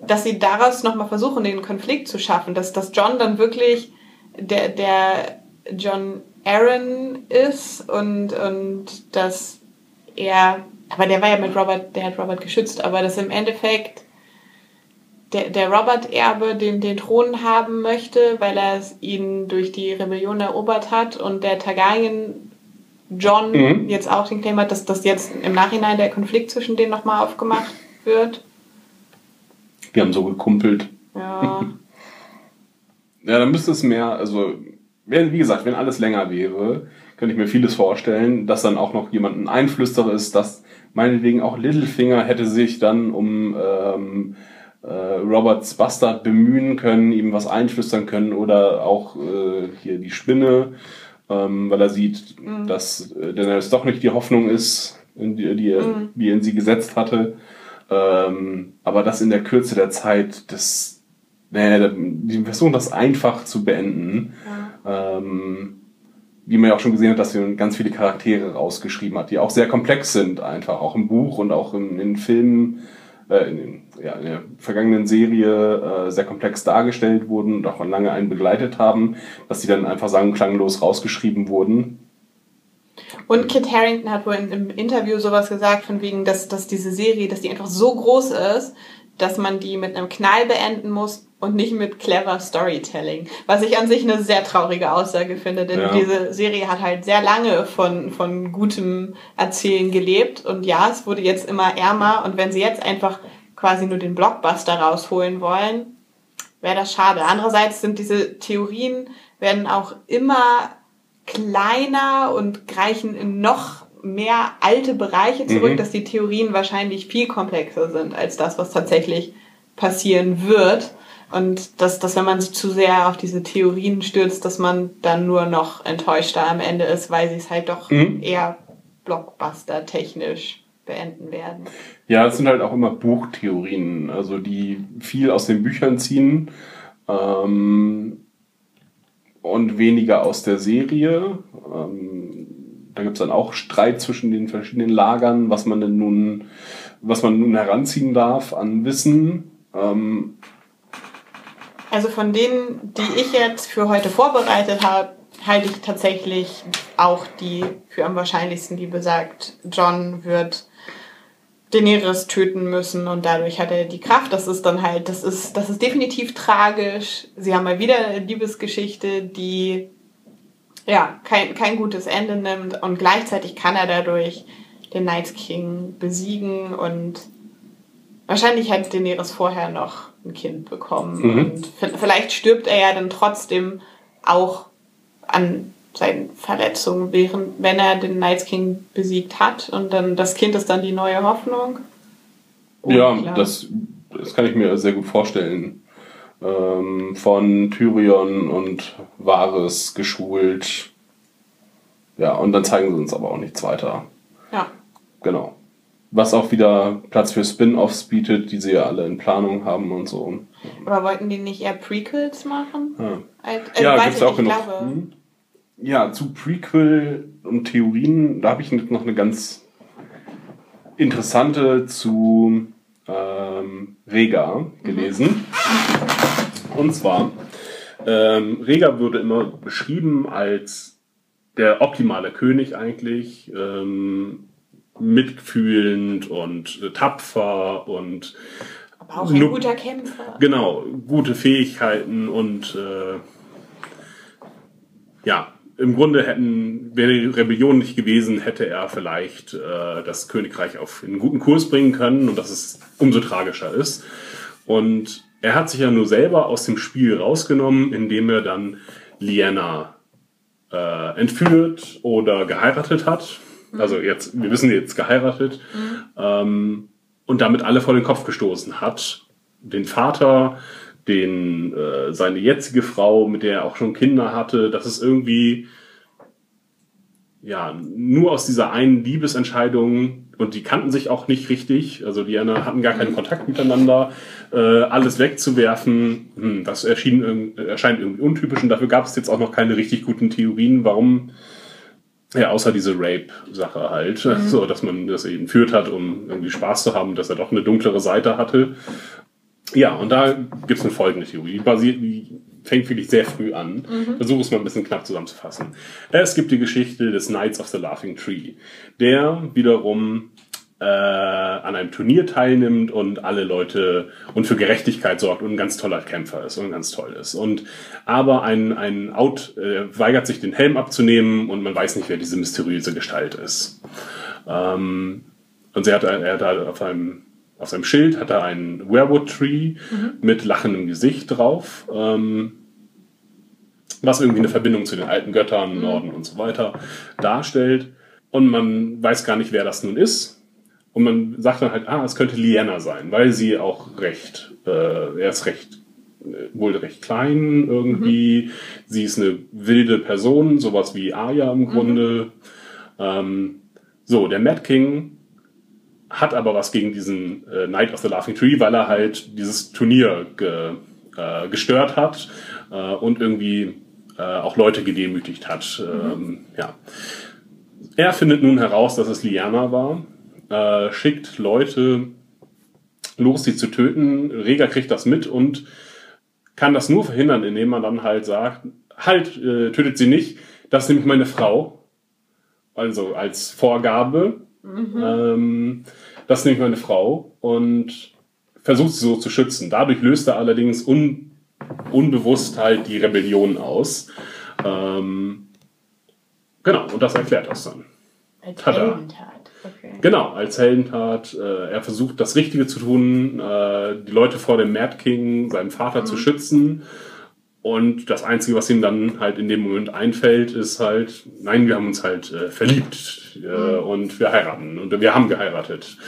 dass sie daraus nochmal versuchen, den Konflikt zu schaffen, dass, dass John dann wirklich der, der John Aaron ist und, und dass er, aber der war ja mit Robert, der hat Robert geschützt, aber dass im Endeffekt der, der Robert-Erbe den, den Thron haben möchte, weil er es ihn durch die Rebellion erobert hat und der Targaryen John Mhm. jetzt auch den Claim hat, dass das jetzt im Nachhinein der Konflikt zwischen denen nochmal aufgemacht wird. Wir haben so gekumpelt. Ja. Ja, dann müsste es mehr, also, wenn, wie gesagt, wenn alles länger wäre, könnte ich mir vieles vorstellen, dass dann auch noch jemand ein Einflüsterer ist, dass meinetwegen auch Littlefinger hätte sich dann um ähm, äh, Roberts Bastard bemühen können, ihm was einflüstern können oder auch äh, hier die Spinne, ähm, weil er sieht, dass äh, Daenerys doch nicht die Hoffnung ist, in die, die, er- die er in sie gesetzt hatte. Ähm, aber das in der Kürze der Zeit, das Nee, die versuchen das einfach zu beenden. Ähm, wie man ja auch schon gesehen hat, dass sie ganz viele Charaktere rausgeschrieben hat, die auch sehr komplex sind, einfach auch im Buch und auch in, in Filmen, äh, in, den- ja, in der vergangenen Serie äh, sehr komplex dargestellt wurden und auch lange einen begleitet haben, dass die dann einfach und klanglos rausgeschrieben wurden. Und Kit Harrington hat wohl in, im Interview sowas gesagt, von wegen, dass, dass diese Serie, dass die einfach so groß ist, dass man die mit einem Knall beenden muss und nicht mit clever Storytelling. Was ich an sich eine sehr traurige Aussage finde, denn Ja. diese Serie hat halt sehr lange von, von gutem Erzählen gelebt und ja, es wurde jetzt immer ärmer und wenn sie jetzt einfach quasi nur den Blockbuster rausholen wollen, wäre das schade. Andererseits sind diese Theorien, werden auch immer kleiner und greifen in noch mehr alte Bereiche zurück, Mhm. dass die Theorien wahrscheinlich viel komplexer sind als das, was tatsächlich passieren wird. Und dass, dass wenn man sich zu sehr auf diese Theorien stürzt, dass man dann nur noch enttäuschter am Ende ist, weil sie es halt doch Mhm. eher blockbuster-technisch beenden werden. Ja, es sind halt auch immer Buchtheorien, also die viel aus den Büchern ziehen ähm, und weniger aus der Serie. Ähm, da gibt es dann auch Streit zwischen den verschiedenen Lagern, was man denn nun, was man nun heranziehen darf an Wissen. Ähm, Also von denen, die ich jetzt für heute vorbereitet habe, halte ich tatsächlich auch die für am wahrscheinlichsten, die besagt, John wird Daenerys töten müssen und dadurch hat er die Kraft. Das ist dann halt, das ist, das ist definitiv tragisch. Sie haben mal wieder eine Liebesgeschichte, die ja kein, kein gutes Ende nimmt und gleichzeitig kann er dadurch den Night King besiegen und wahrscheinlich hat Daenerys vorher noch ein Kind bekommen Mhm. und vielleicht stirbt er ja dann trotzdem auch an seinen Verletzungen, während, wenn er den Night King besiegt hat und dann das Kind ist dann die neue Hoffnung. ja, Unklar. das, das kann ich mir sehr gut vorstellen. Ähm, von Tyrion und Varys geschult. Ja, und dann zeigen sie uns aber auch nichts weiter. Ja. Genau. Was auch wieder Platz für Spin-offs bietet, die sie ja alle in Planung haben und so. Aber wollten die nicht eher Prequels machen? Ja, Als- äh, ja gibt's auch genug. Hm? Ja, zu Prequel und Theorien, da habe ich noch eine ganz interessante zu ähm, Rega gelesen. Und zwar, ähm, Rega würde immer beschrieben als der optimale König eigentlich, ähm, mitfühlend und äh, tapfer und aber auch ein nur- guter Kämpfer. Genau, gute Fähigkeiten und äh, ja, im Grunde hätten, wäre die Rebellion nicht gewesen, hätte er vielleicht äh, das Königreich auf einen guten Kurs bringen können und dass es umso tragischer ist. Und er hat sich ja nur selber aus dem Spiel rausgenommen, indem er dann Lyanna äh, entführt oder geheiratet hat. Also jetzt, wir wissen jetzt geheiratet. Ähm, und damit alle vor den Kopf gestoßen hat. Den Vater, den äh, seine jetzige Frau, mit der er auch schon Kinder hatte, das ist irgendwie ja nur aus dieser einen Liebesentscheidung. Und die kannten sich auch nicht richtig, also die hatten gar keinen Kontakt miteinander, äh, alles wegzuwerfen, hm, das erschien, erscheint irgendwie untypisch. Und dafür gab es jetzt auch noch keine richtig guten Theorien, warum ja, außer diese Rape-Sache halt. So, dass man das eben führt hat, um irgendwie Spaß zu haben, dass er doch eine dunklere Seite hatte. Ja, und da gibt es eine folgende Theorie. Die, basiert, die fängt wirklich sehr früh an. Versuche es mal ein bisschen knapp zusammenzufassen. Es gibt die Geschichte des Knights of the Laughing Tree, der wiederum äh, an einem Turnier teilnimmt und alle Leute und für Gerechtigkeit sorgt und ein ganz toller Kämpfer ist und ganz toll ist. Und aber ein, ein Out äh, weigert sich den Helm abzunehmen und man weiß nicht, wer diese mysteriöse Gestalt ist. Ähm, und sie hat, er hat auf einem auf seinem Schild hat er einen Werewood Tree mit lachendem Gesicht drauf, ähm, was irgendwie eine Verbindung zu den alten Göttern, Norden und so weiter darstellt. Und man weiß gar nicht, wer das nun ist. Und man sagt dann halt, ah, es könnte Lyanna sein, weil sie auch recht, äh, er ist recht, äh, wohl recht klein irgendwie. Sie ist eine wilde Person, sowas wie Arya im Grunde. Ähm, so, der Mad King hat aber was gegen diesen äh, Knight of the Laughing Tree, weil er halt dieses Turnier ge, äh, gestört hat äh, und irgendwie äh, auch Leute gedemütigt hat. Ähm, ja. Er findet nun heraus, dass es Lyanna war, äh, schickt Leute los, sie zu töten. Rega kriegt das mit und kann das nur verhindern, indem man dann halt sagt, halt, äh, tötet sie nicht, das ist nämlich meine Frau. Also als Vorgabe. Ähm, das ist nämlich meine Frau und versucht sie so zu schützen. Dadurch löst er allerdings un, unbewusst halt die Rebellion aus. Ähm, genau, und das erklärt das dann. Als Tada. Heldentat. Okay. Genau, als Heldentat. Äh, er versucht das Richtige zu tun, äh, die Leute vor dem Mad King, seinem Vater, zu schützen. Und das Einzige, was ihm dann halt in dem Moment einfällt, ist halt, nein, wir haben uns halt äh, verliebt äh, und wir heiraten und wir haben geheiratet.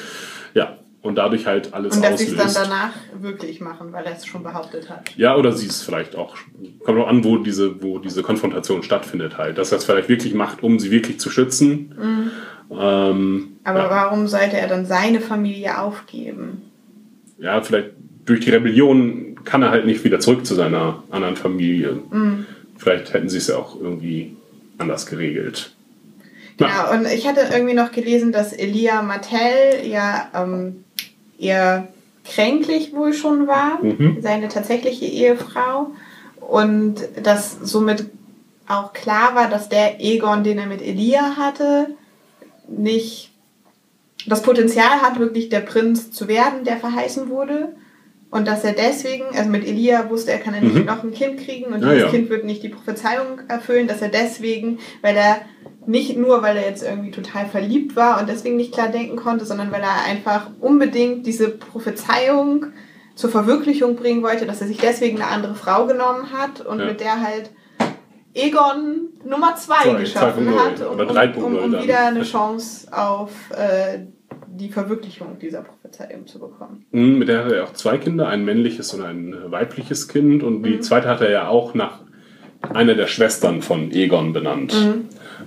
Ja, und dadurch halt alles Und dass sie es auslöst. dann danach wirklich machen, weil er es schon behauptet hat. Ja, oder sie es vielleicht auch. Kommt auch an, wo diese, wo diese Konfrontation stattfindet halt. Dass er es vielleicht wirklich macht, um sie wirklich zu schützen. Ähm, Aber ja. warum sollte er dann seine Familie aufgeben? ja, vielleicht durch die Rebellion kann er halt nicht wieder zurück zu seiner anderen Familie. Vielleicht hätten sie es ja auch irgendwie anders geregelt. Genau, und ich hatte irgendwie noch gelesen, dass Elia Martell ja ähm, eher kränklich wohl schon war, Mhm. seine tatsächliche Ehefrau. Und dass somit auch klar war, dass der Egon, den er mit Elia hatte, nicht das Potenzial hat, wirklich der Prinz zu werden, der verheißen wurde. Und dass er deswegen, also mit Elia wusste er, kann er nicht Mhm. noch ein Kind kriegen und Ja, dieses ja. Kind wird nicht die Prophezeiung erfüllen, dass er deswegen, weil er nicht nur, weil er jetzt irgendwie total verliebt war und deswegen nicht klar denken konnte, sondern weil er einfach unbedingt diese Prophezeiung zur Verwirklichung bringen wollte, dass er sich deswegen eine andere Frau genommen hat und Ja. mit der halt Egon Nummer zwei Zwei, geschaffen 2.0 hat, um, oder um, 3.0 um, um wieder eine Chance auf äh, die Verwirklichung dieser Prophezeiung zu bekommen. Mhm, Mit der hatte er auch zwei Kinder, ein männliches und ein äh, weibliches Kind. Und die zweite hat er ja auch nach einer der Schwestern von Egon benannt.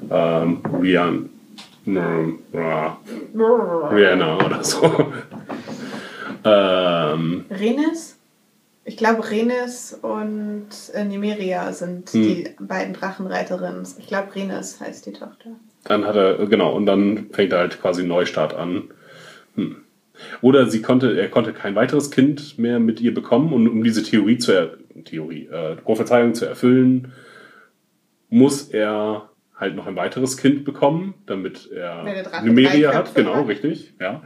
Ähm, Rian, Rihanna oder so. ähm, Renes? Ich glaube, Renes und äh, Nimeria sind Hm. die beiden Drachenreiterinnen. Ich glaube, Renes heißt die Tochter. dann hat er, genau, und dann fängt er halt quasi einen Neustart an. Hm. Oder sie konnte, er konnte kein weiteres Kind mehr mit ihr bekommen und um diese Theorie zu er, Theorie, äh, Prophezeiung zu erfüllen, muss er halt noch ein weiteres Kind bekommen, damit er Numeria hat, genau, hat. richtig, ja.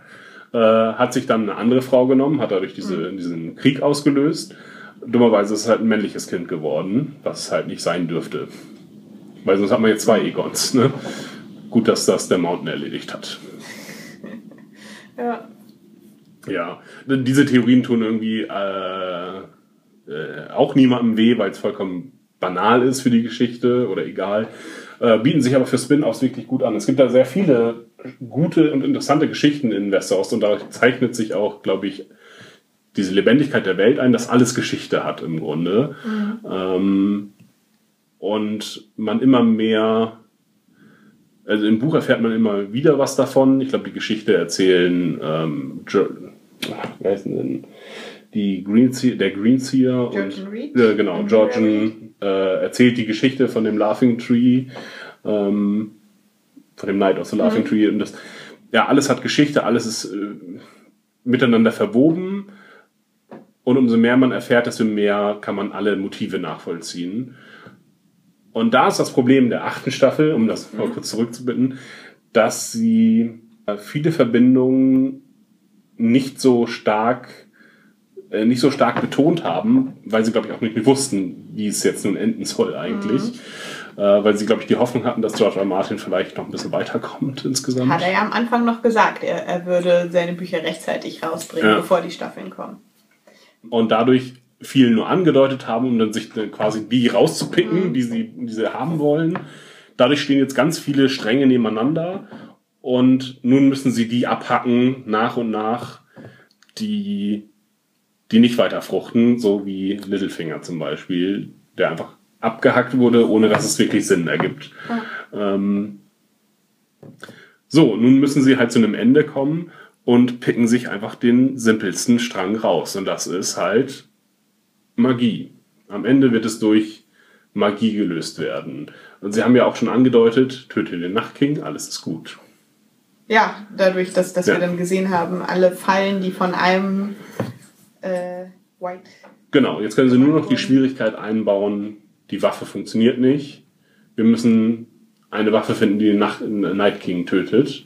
Äh, hat sich dann eine andere Frau genommen, hat dadurch diese, Hm. diesen Krieg ausgelöst. Dummerweise ist es halt ein männliches Kind geworden, was halt nicht sein dürfte. Weil sonst hat man jetzt zwei Egons, ne? Gut, dass das der Mountain erledigt hat. Ja. Ja, diese Theorien tun irgendwie äh, äh, auch niemandem weh, weil es vollkommen banal ist für die Geschichte oder egal. Äh, bieten sich aber für Spin-offs wirklich gut an. Es gibt da sehr viele gute und interessante Geschichten in Westeros und dadurch zeichnet sich auch, glaube ich, diese Lebendigkeit der Welt ein, dass alles Geschichte hat im Grunde. Ähm, und man immer mehr also im Buch erfährt man immer wieder was davon. Ich glaube, die Geschichte erzählen ähm, wie heißen denn? Die Greenseer, der Greenseer Georgian und Reed? äh, genau, Mhm. Georgian äh, erzählt die Geschichte von dem Laughing Tree, ähm, von dem Night of the Laughing Tree und das ja alles hat Geschichte, alles ist äh, miteinander verwoben. Und umso mehr man erfährt, desto mehr kann man alle Motive nachvollziehen. Und da ist das Problem der achten Staffel, um das mal kurz zurückzubitten, dass sie äh, viele Verbindungen nicht so stark äh, nicht so stark betont haben, weil sie, glaube ich, auch nicht wussten, wie es jetzt nun enden soll eigentlich. Äh, weil sie, glaube ich, die Hoffnung hatten, dass George R. Martin vielleicht noch ein bisschen weiterkommt insgesamt. Hat er ja am Anfang noch gesagt, er, er würde seine Bücher rechtzeitig rausbringen, Ja. bevor die Staffeln kommen. und dadurch viel nur angedeutet haben, um dann sich quasi die rauszupicken, die, sie, die sie haben wollen. Dadurch stehen jetzt ganz viele Stränge nebeneinander und nun müssen sie die abhacken nach und nach, die, die nicht weiter fruchten, so wie Littlefinger zum Beispiel, der einfach abgehackt wurde, ohne dass es wirklich Sinn ergibt. Ähm, so, nun müssen sie halt zu einem Ende kommen und picken sich einfach den simpelsten Strang raus. Und das ist halt Magie. Am Ende wird es durch Magie gelöst werden. Und sie haben ja auch schon angedeutet, töte den Nachtking, alles ist gut. Ja, dadurch, dass, dass Ja. wir dann gesehen haben, alle Fallen, die von einem äh, White. Genau, jetzt können sie nur noch die Schwierigkeit einbauen, die Waffe funktioniert nicht. Wir müssen eine Waffe finden, die den Nacht Night King tötet.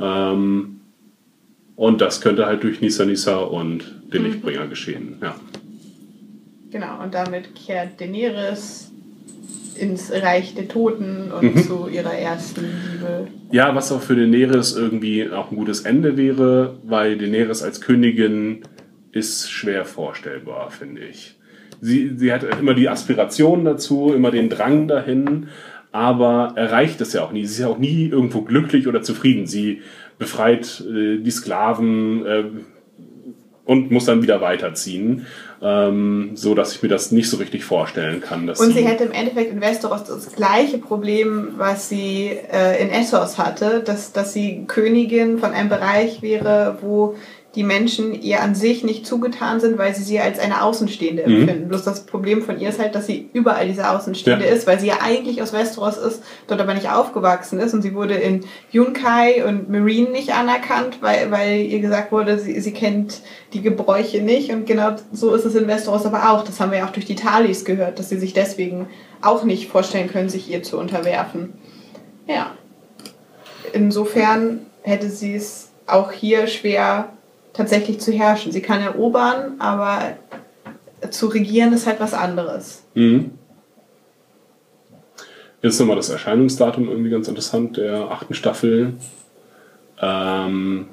Ähm, und das könnte halt durch Nisa Nisa und den Lichtbringer geschehen. Ja. Genau, und damit kehrt Daenerys ins Reich der Toten und Mhm. zu ihrer ersten Liebe. Ja, was auch für Daenerys irgendwie auch ein gutes Ende wäre, weil Daenerys als Königin ist schwer vorstellbar, finde ich. Sie, sie hat immer die Aspiration dazu, immer den Drang dahin, aber erreicht es ja auch nie. Sie ist ja auch nie irgendwo glücklich oder zufrieden. Sie befreit äh, die Sklaven äh, und muss dann wieder weiterziehen, ähm, so dass ich mir das nicht so richtig vorstellen kann. Und sie hätte im Endeffekt in Westeros das gleiche Problem, was sie äh, in Essos hatte, dass, dass sie Königin von einem Bereich wäre, wo die Menschen ihr an sich nicht zugetan sind, weil sie sie als eine Außenstehende Mhm. empfinden. Bloß das Problem von ihr ist halt, dass sie überall diese Außenstehende Ja. ist, weil sie ja eigentlich aus Westeros ist, dort aber nicht aufgewachsen ist und sie wurde in Yunkai und Marine nicht anerkannt, weil, weil ihr gesagt wurde, sie, sie kennt die Gebräuche nicht und genau so ist es in Westeros aber auch. Das haben wir ja auch durch die Talis gehört, dass sie sich deswegen auch nicht vorstellen können, sich ihr zu unterwerfen. Ja. Insofern hätte sie es auch hier schwer tatsächlich zu herrschen. Sie kann erobern, aber zu regieren ist halt was anderes. Mhm. Jetzt nochmal das Erscheinungsdatum irgendwie ganz interessant der achten Staffel. Ähm,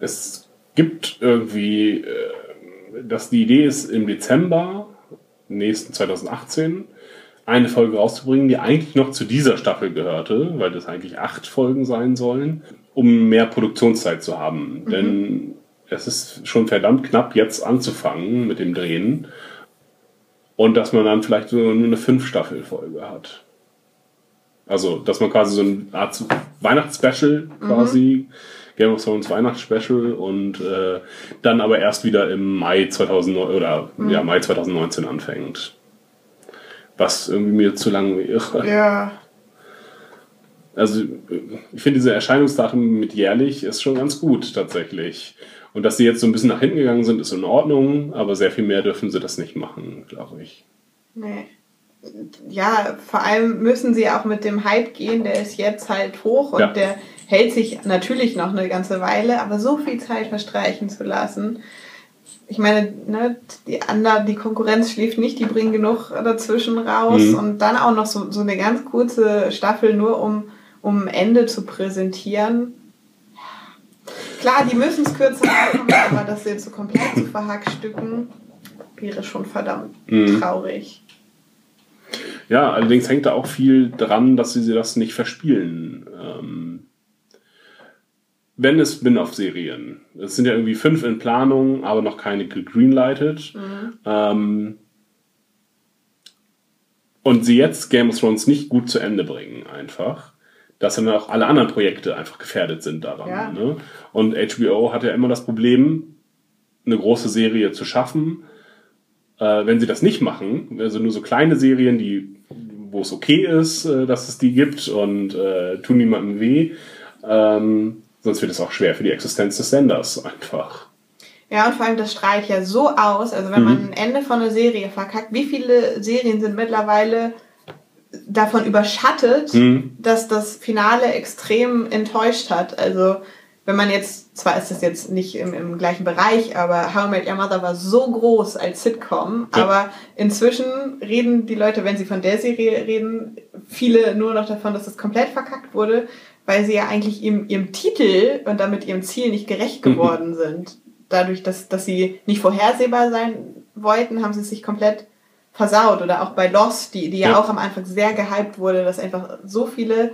es gibt irgendwie, äh, dass die Idee ist, im Dezember nächsten 2018 eine Folge rauszubringen, die eigentlich noch zu dieser Staffel gehörte, weil das eigentlich acht Folgen sein sollen, um mehr Produktionszeit zu haben. Denn es ist schon verdammt knapp, jetzt anzufangen mit dem Drehen. Und dass man dann vielleicht so nur eine Fünf-Staffel-Folge hat. Also, dass man quasi so eine Art Weihnachtsspecial quasi, Game of Thrones Weihnachtsspecial und äh, dann aber erst wieder im Mai 2009 oder ja, Mai 2019 anfängt. Was irgendwie mir zu lang wäre. Ja. Also ich finde diese Erscheinungsdatum mit jährlich ist schon ganz gut tatsächlich. Und dass sie jetzt so ein bisschen nach hinten gegangen sind, ist in Ordnung, aber sehr viel mehr dürfen sie das nicht machen, glaube ich. Nee. Ja, vor allem müssen sie auch mit dem Hype gehen, der ist jetzt halt hoch und Ja. der hält sich natürlich noch eine ganze Weile, aber so viel Zeit verstreichen zu lassen. Ich meine, ne, die anderen, die Konkurrenz schläft nicht, die bringen genug dazwischen raus Mhm. und dann auch noch so, so eine ganz kurze Staffel nur um, um Ende zu präsentieren. Klar, die müssen es kürzer machen, aber das jetzt so komplett zu verhackstücken, wäre schon verdammt Mhm. traurig. Ja, allerdings hängt da auch viel dran, dass sie das nicht verspielen. Ähm, wenn es Spin-off-Serien, es sind ja irgendwie fünf in Planung, aber noch keine gegreenlighted. Ähm, und sie jetzt Game of Thrones nicht gut zu Ende bringen, einfach, dass dann auch alle anderen Projekte einfach gefährdet sind daran. Ja. Ne? Und HBO hat ja immer das Problem, eine große Serie zu schaffen. Äh, wenn sie das nicht machen, also nur so kleine Serien, die, wo es okay ist, äh, dass es die gibt und äh, tun niemandem weh, ähm, sonst wird es auch schwer für die Existenz des Senders einfach. Ja, und vor allem das strahlt ja so aus. Also wenn man ein Ende von einer Serie verkackt, wie viele Serien sind mittlerweile davon überschattet, dass das Finale extrem enttäuscht hat. Also wenn man jetzt, zwar ist das jetzt nicht im, im gleichen Bereich, aber How I Met Your Mother war so groß als Sitcom, Ja. aber inzwischen reden die Leute, wenn sie von der Serie reden, viele nur noch davon, dass es komplett verkackt wurde, weil sie ja eigentlich ihrem, ihrem Titel und damit ihrem Ziel nicht gerecht geworden sind. Dadurch, dass, dass sie nicht vorhersehbar sein wollten, haben sie sich komplett versaut. Oder auch bei Lost, die, die ja, Ja. auch am Anfang sehr gehypt wurde, dass einfach so viele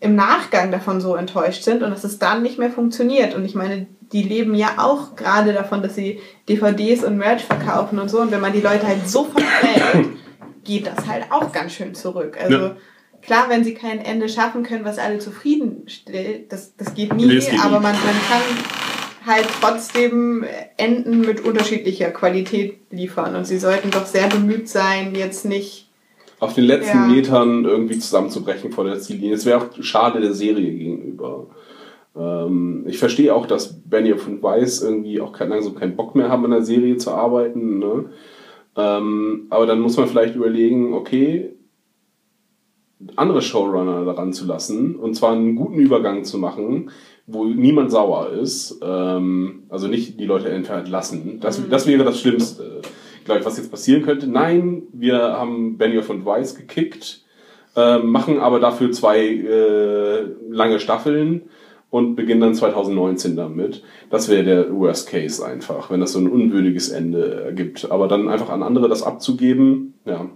im Nachgang davon so enttäuscht sind und dass es dann nicht mehr funktioniert. Und ich meine, die leben ja auch gerade davon, dass sie DVDs und Merch verkaufen und so. Und wenn man die Leute halt so verprellt, geht das halt auch ganz schön zurück. Also Ja. klar, wenn sie kein Ende schaffen können, was alle zufriedenstellt, das, das geht nie, Nee, geht aber nie. man, man kann halt trotzdem Enden mit unterschiedlicher Qualität liefern. Und sie sollten doch sehr bemüht sein, jetzt nicht Auf den letzten Ja. Metern irgendwie zusammenzubrechen vor der Ziellinie. Es wäre auch schade der Serie gegenüber. Ähm, ich verstehe auch, dass Benioff und Weiss irgendwie auch kein, langsam keinen Bock mehr haben, an der Serie zu arbeiten. Ne? Ähm, aber dann muss man vielleicht überlegen, okay, andere Showrunner daran zu lassen und zwar einen guten Übergang zu machen, wo niemand sauer ist. Ähm, also nicht die Leute entlassen. Das, das wäre das Schlimmste. glaube ich, was jetzt passieren könnte. Nein, wir haben Benioff und Weiss gekickt, äh, machen aber dafür zwei äh, lange Staffeln und beginnen dann 2019 damit. Das wäre der Worst Case einfach, wenn das so ein unwürdiges Ende ergibt. Aber dann einfach an andere das abzugeben, ja,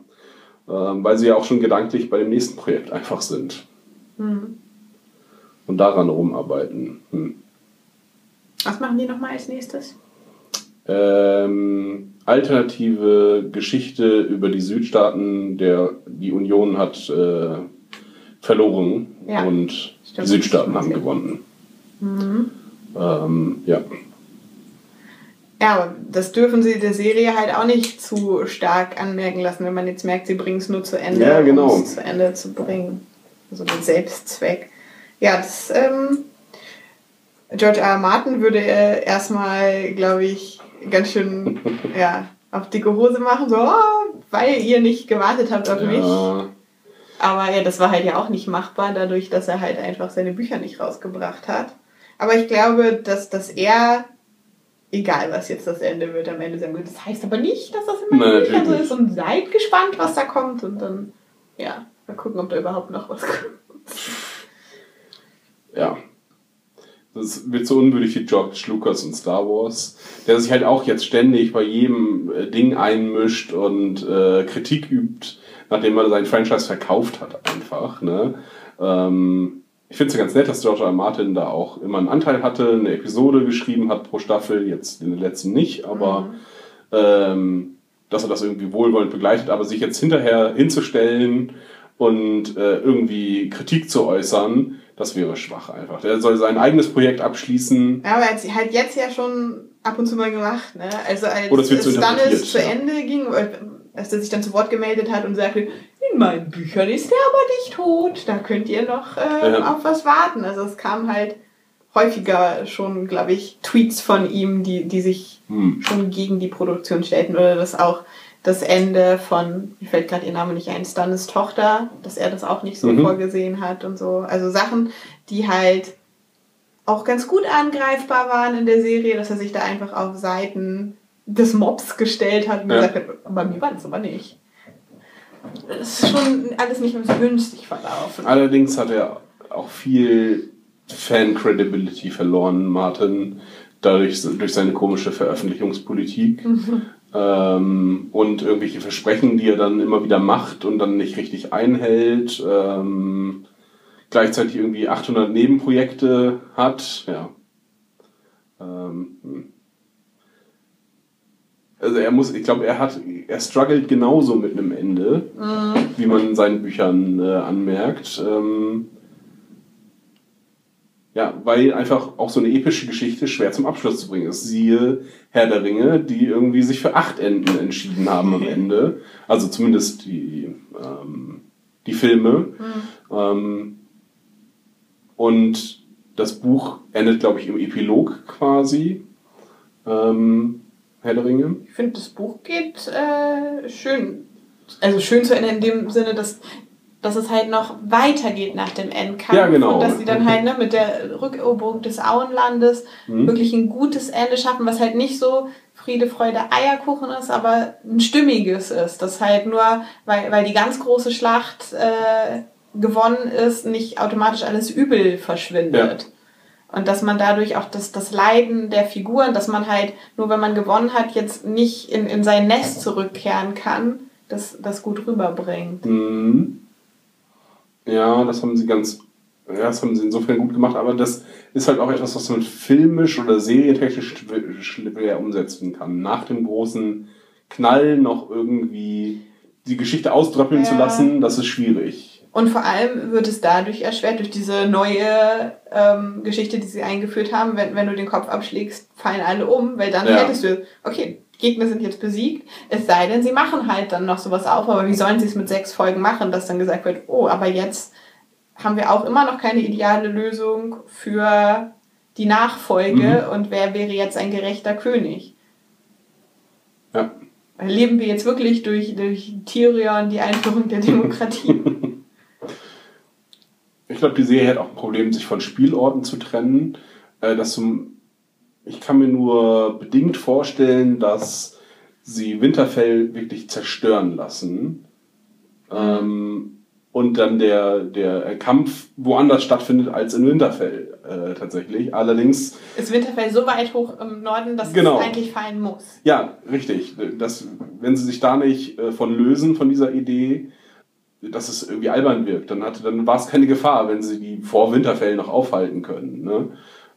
äh, weil sie ja auch schon gedanklich bei dem nächsten Projekt einfach sind. Mhm. Und daran rumarbeiten. Hm. Was machen die nochmal als nächstes? ähm, alternative Geschichte über die Südstaaten, der die Union hat äh, verloren Ja, und stimmt. die Südstaaten haben gewonnen. Mhm. Ähm, ja. Ja, aber das dürfen sie der Serie halt auch nicht zu stark anmerken lassen, wenn man jetzt merkt, sie bringen es nur zu Ende, Ja, genau. um es zu Ende zu bringen. Also den Selbstzweck. Ja, das, ähm, George R. R. Martin würde äh, erstmal, glaube ich, ganz schön, ja, auf dicke Hose machen, so, oh, weil ihr nicht gewartet habt auf mich. ja. Aber ja, das war halt ja auch nicht machbar, dadurch, dass er halt einfach seine Bücher nicht rausgebracht hat. Aber ich glaube, dass, dass er, egal was jetzt das Ende wird, am Ende sagen wird, das heißt aber nicht, dass das in meinen Nein, Büchern so ist und seid gespannt, was da kommt und dann, ja, mal gucken, ob da überhaupt noch was kommt. Ja. Das wird so unwürdig wie George Lucas und Star Wars, der sich halt auch jetzt ständig bei jedem äh, Ding einmischt und äh, Kritik übt, nachdem er sein Franchise verkauft hat, einfach. Ne? Ähm, ich finde es ja ganz nett, dass George R. Martin da auch immer einen Anteil hatte, eine Episode geschrieben hat pro Staffel, jetzt in der letzten nicht, aber ähm, dass er das irgendwie wohlwollend begleitet, aber sich jetzt hinterher hinzustellen und äh, irgendwie Kritik zu äußern, das wäre schwach einfach. Der soll sein eigenes Projekt abschließen. Ja, aber er hat halt jetzt ja schon ab und zu mal gemacht, ne? Also als Oh, das wird so es dann interpretiert, zu ja. Ende ging, äh, als er sich dann zu Wort gemeldet hat und sagte, in meinen Büchern ist er aber nicht tot, da könnt ihr noch äh, Ja. auf was warten. Also es kam halt häufiger schon, glaube ich, Tweets von ihm, die, die sich Hm. schon gegen die Produktion stellten oder das auch das Ende von, mir fällt gerade ihr Name nicht ein, Stannis Tochter, dass er das auch nicht so Mhm. vorgesehen hat und so. Also Sachen, die halt auch ganz gut angreifbar waren in der Serie, dass er sich da einfach auf Seiten des Mobs gestellt hat und Ja. gesagt hat, bei mir war das aber nicht. Das ist schon alles nicht so günstig verlaufen. Allerdings hat er auch viel Fan-Credibility verloren, Martin, dadurch durch seine komische Veröffentlichungspolitik. Ähm, und irgendwelche Versprechen, die er dann immer wieder macht und dann nicht richtig einhält. Ähm, gleichzeitig irgendwie 800 Nebenprojekte hat. Ja. Ähm, hm. also er muss, ich glaube, er hat, er struggelt genauso mit einem Ende, wie man in seinen Büchern äh, anmerkt. Ähm, ja, weil einfach auch so eine epische Geschichte schwer zum Abschluss zu bringen ist. Siehe Herr der Ringe, die irgendwie sich für acht Enden entschieden haben am Ende. Also zumindest die, ähm, die Filme. Ähm, und das Buch endet, glaube ich, im Epilog quasi. Ähm, Herr der Ringe. Ich finde, das Buch geht äh, schön. Also schön zu Ende in dem Sinne, dass, dass es halt noch weitergeht nach dem Endkampf. Ja, genau. Und dass sie dann halt ne, mit der Rückeroberung des Auenlandes Mhm. wirklich ein gutes Ende schaffen, was halt nicht so Friede, Freude, Eierkuchen ist, aber ein stimmiges ist. Das halt nur, weil, weil die ganz große Schlacht äh, gewonnen ist, nicht automatisch alles Übel verschwindet. Und dass man dadurch auch das, das Leiden der Figuren, dass man halt, nur wenn man gewonnen hat, jetzt nicht in, in sein Nest zurückkehren kann, das, das gut rüberbringt. Mhm. Ja, das haben sie ganz, ja, das haben sie insofern gut gemacht, aber das ist halt auch etwas, was man filmisch oder serientechnisch schw- schwer umsetzen kann. Nach dem großen Knall noch irgendwie die Geschichte ausdröppeln zu Ja. lassen, das ist schwierig. Und vor allem wird es dadurch erschwert, durch diese neue ähm, Geschichte, die sie eingeführt haben, wenn, wenn du den Kopf abschlägst, fallen alle um, weil dann Ja. hättest du, okay, Gegner sind jetzt besiegt, es sei denn, sie machen halt dann noch sowas auf, aber wie sollen sie es mit sechs Folgen machen, dass dann gesagt wird, oh, aber jetzt haben wir auch immer noch keine ideale Lösung für die Nachfolge und wer wäre jetzt ein gerechter König? Ja. Erleben wir jetzt wirklich durch, durch Tyrion die Einführung der Demokratie? Ich glaube, die Serie hat auch ein Problem, sich von Spielorten zu trennen. Äh, dass zum, ich kann mir nur bedingt vorstellen, dass sie Winterfell wirklich zerstören lassen. Ähm, und dann der, der Kampf woanders stattfindet als in Winterfell äh, tatsächlich. Allerdings, Ist Winterfell so weit hoch im Norden, dass Genau. es eigentlich fallen muss. ja, richtig. Das, wenn sie sich da nicht äh, von lösen, von dieser Idee, dass es irgendwie albern wirkt, dann, hatte, dann war es keine Gefahr, wenn sie die vor Winterfell noch aufhalten können. Ne?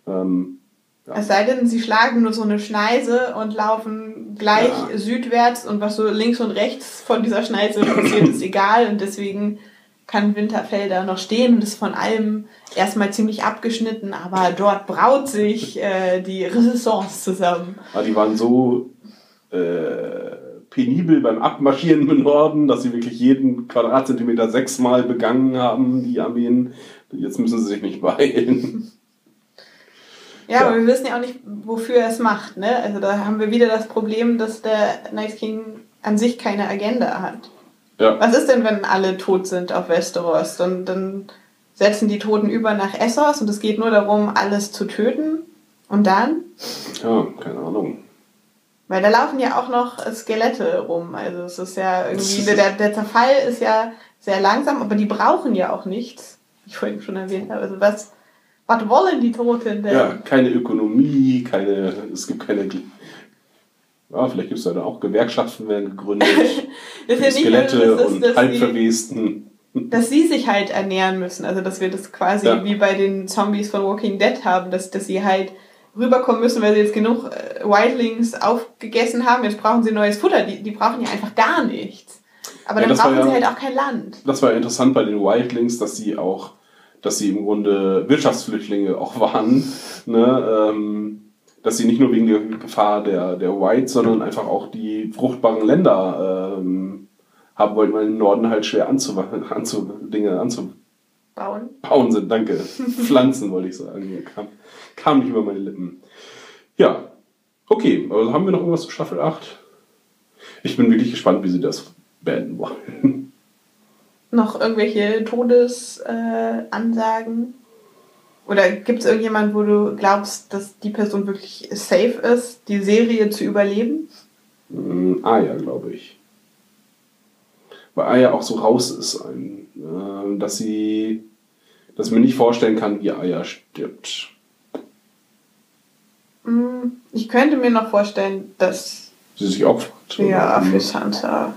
Ähm, Es sei denn, sie schlagen nur so eine Schneise und laufen gleich Ja. südwärts und was so links und rechts von dieser Schneise passiert, ist egal und deswegen kann Winterfell da noch stehen und ist von allem erstmal ziemlich abgeschnitten, aber dort braut sich äh, die Renaissance zusammen. Aber die waren so äh, penibel beim Abmarschieren im Norden, dass sie wirklich jeden Quadratzentimeter sechsmal begangen haben, die Armeen. Jetzt müssen sie sich nicht beeilen. Ja, Ja. aber wir wissen ja auch nicht, wofür er es macht. Ne? Also da haben wir wieder das Problem, dass der Night King an sich keine Agenda hat. Ja, Was ist denn, wenn alle tot sind auf Westeros? Und dann setzen die Toten über nach Essos und es geht nur darum, alles zu töten. Und dann? ja keine Ahnung. Weil da laufen ja auch noch Skelette rum. Also es ist ja irgendwie, der, der Zerfall ist ja sehr langsam, aber die brauchen ja auch nichts. Wie ich vorhin schon erwähnt habe. Also was, was wollen die Toten denn? Ja, keine Ökonomie, keine, es gibt keine. Ja, vielleicht gibt es da auch Gewerkschaften werden gegründet. Das ja nicht Skelette dass, und dass, die, Halbverwesten. dass sie sich halt ernähren müssen. Also dass wir das quasi Ja. wie bei den Zombies von Walking Dead haben, dass, dass sie halt rüberkommen müssen, weil sie jetzt genug äh, Wildlings aufgegessen haben. Jetzt brauchen sie neues Futter. Die, die brauchen ja einfach gar nichts. Aber Ja, dann das brauchen sie ja- halt auch kein Land. Das war interessant bei den Wildlings, dass sie auch, dass sie im Grunde Wirtschaftsflüchtlinge auch waren. Ne? Ähm, dass sie nicht nur wegen der Gefahr der, der Whites, sondern einfach auch die fruchtbaren Länder ähm, haben wollten, weil im Norden halt schwer anzu, anzu, Dinge anzubauen Bauen. sind. Danke. Pflanzen wollte ich sagen. Kam, kam nicht über meine Lippen. Ja, okay. Also haben wir noch irgendwas zu Staffel 8? Ich bin wirklich gespannt, wie sie das beenden wollen. Noch irgendwelche Todesansagen? Äh? Oder gibt es irgendjemand, wo du glaubst, dass die Person wirklich safe ist, die Serie zu überleben? Mm, Aya, glaube ich. Weil Aya auch so raus ist, ein, äh, dass sie, dass mir nicht vorstellen kann, wie Aya stirbt. Hm, Ich könnte mir noch vorstellen, dass Sie sich opfert. ja für Sansa.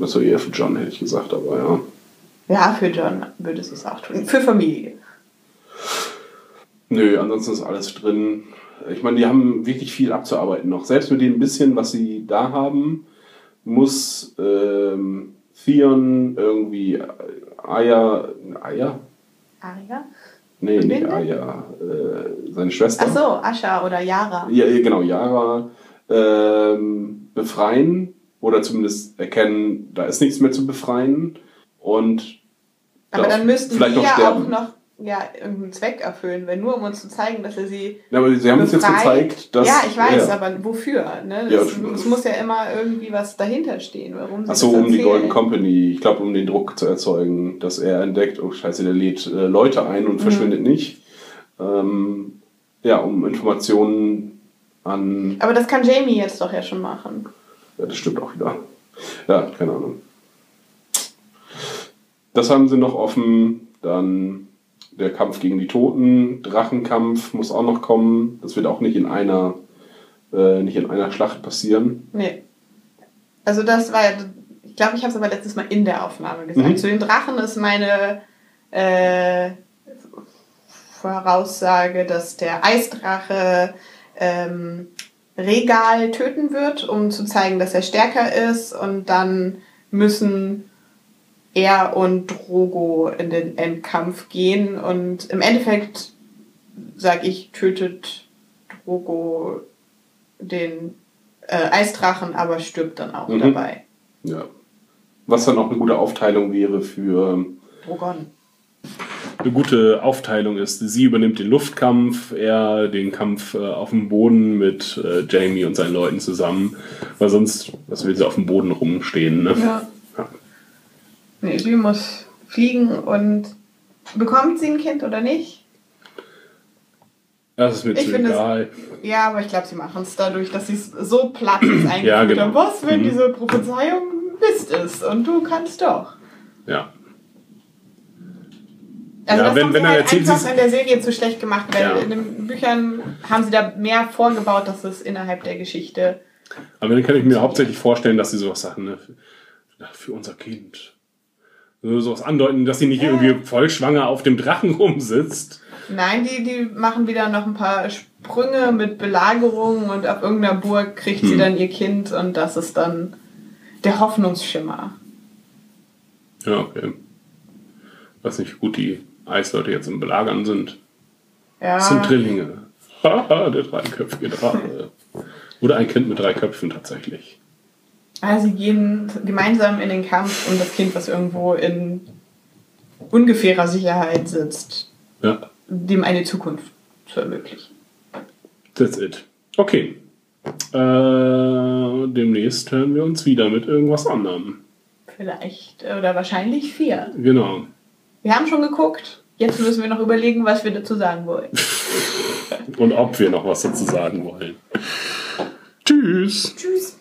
Das war eher für John, hätte ich gesagt, aber ja. Ja, für John würde sie es auch tun. Für Familie. Nö, ansonsten ist alles drin. Ich meine, die haben wirklich viel abzuarbeiten noch. Selbst mit dem bisschen, was sie da haben, muss ähm, Theon irgendwie Aya, Aya? Arya? Nee, nicht Linde? Aya, äh, seine Schwester. Ach so, Asha oder Yara. Ja, ja, genau, Yara ähm, befreien oder zumindest erkennen, da ist nichts mehr zu befreien und Aber dann müssten vielleicht die noch ja auch noch ja, irgendeinen Zweck erfüllen, weil nur um uns zu zeigen, dass er sie Ja, aber sie haben uns jetzt gezeigt, dass. Ja, ich weiß, ja. aber wofür? Ne? Ja, Es, das- muss ja immer irgendwie was dahinter stehen, warum sie Ach so, das um die. Golden Company. Ich glaube, um den Druck zu erzeugen, dass er entdeckt, oh Scheiße, der lädt äh, Leute ein Mhm. und verschwindet nicht. Ähm, ja, um Informationen an. Aber das kann Jamie jetzt doch ja schon machen. Ja, das stimmt auch wieder. Ja, keine Ahnung. Das haben sie noch offen. Dann der Kampf gegen die Toten, Drachenkampf muss auch noch kommen. Das wird auch nicht in einer, äh, nicht in einer Schlacht passieren. Nee. Also das war, ich glaube, ich habe es aber letztes Mal in der Aufnahme gesagt. Mhm. Zu den Drachen ist meine äh, Voraussage, dass der Eisdrache ähm, Regal töten wird, um zu zeigen, dass er stärker ist und dann müssen er und Drogo in den Endkampf gehen und im Endeffekt sage ich, tötet Drogo den äh, Eisdrachen, aber stirbt dann auch Mhm. dabei. Ja. Was dann auch eine gute Aufteilung wäre für Drogon. Eine gute Aufteilung ist, sie übernimmt den Luftkampf, er den Kampf äh, auf dem Boden mit äh, Jamie und seinen Leuten zusammen, weil sonst, was will sie auf dem Boden rumstehen, ne? Ja. Ja. Nee, sie muss fliegen und bekommt sie ein Kind oder nicht? Das ist mir Ich zu finde es- egal. Ja, aber ich glaube, sie machen es dadurch, dass sie es so platt eingeführt Ja, genau. Was, wenn Mhm. diese Prophezeiung Mist ist und du kannst doch. Ja. Also Ja, das wenn- wenn er halt einfach in der Serie zu schlecht gemacht, weil Ja. in den Büchern haben sie da mehr vorgebaut, dass es innerhalb der Geschichte. Aber dann kann ich mir hauptsächlich vorstellen, dass sie sowas sagen, ne? für, unser Kind. So sowas andeuten, dass sie nicht irgendwie voll schwanger auf dem Drachen rumsitzt. Nein, die, die machen wieder noch ein paar Sprünge mit Belagerungen und auf irgendeiner Burg kriegt Hm. sie dann ihr Kind und das ist dann der Hoffnungsschimmer. Ja, okay. Weiß nicht, gut die Eisleute jetzt im Belagern sind. Ja, Das sind Drillinge. Haha, der dreiköpfige Drache. Oder ein Kind mit drei Köpfen tatsächlich. also sie gehen gemeinsam in den Kampf um das Kind, was irgendwo in ungefährer Sicherheit sitzt, Ja, dem eine Zukunft zu ermöglichen. that's it. Okay. Äh, demnächst hören wir uns wieder mit irgendwas anderem. Vielleicht äh, oder wahrscheinlich vier. Genau. Wir haben schon geguckt. Jetzt müssen wir noch überlegen, was wir dazu sagen wollen. Und ob wir noch was dazu sagen wollen. Tschüss. Tschüss.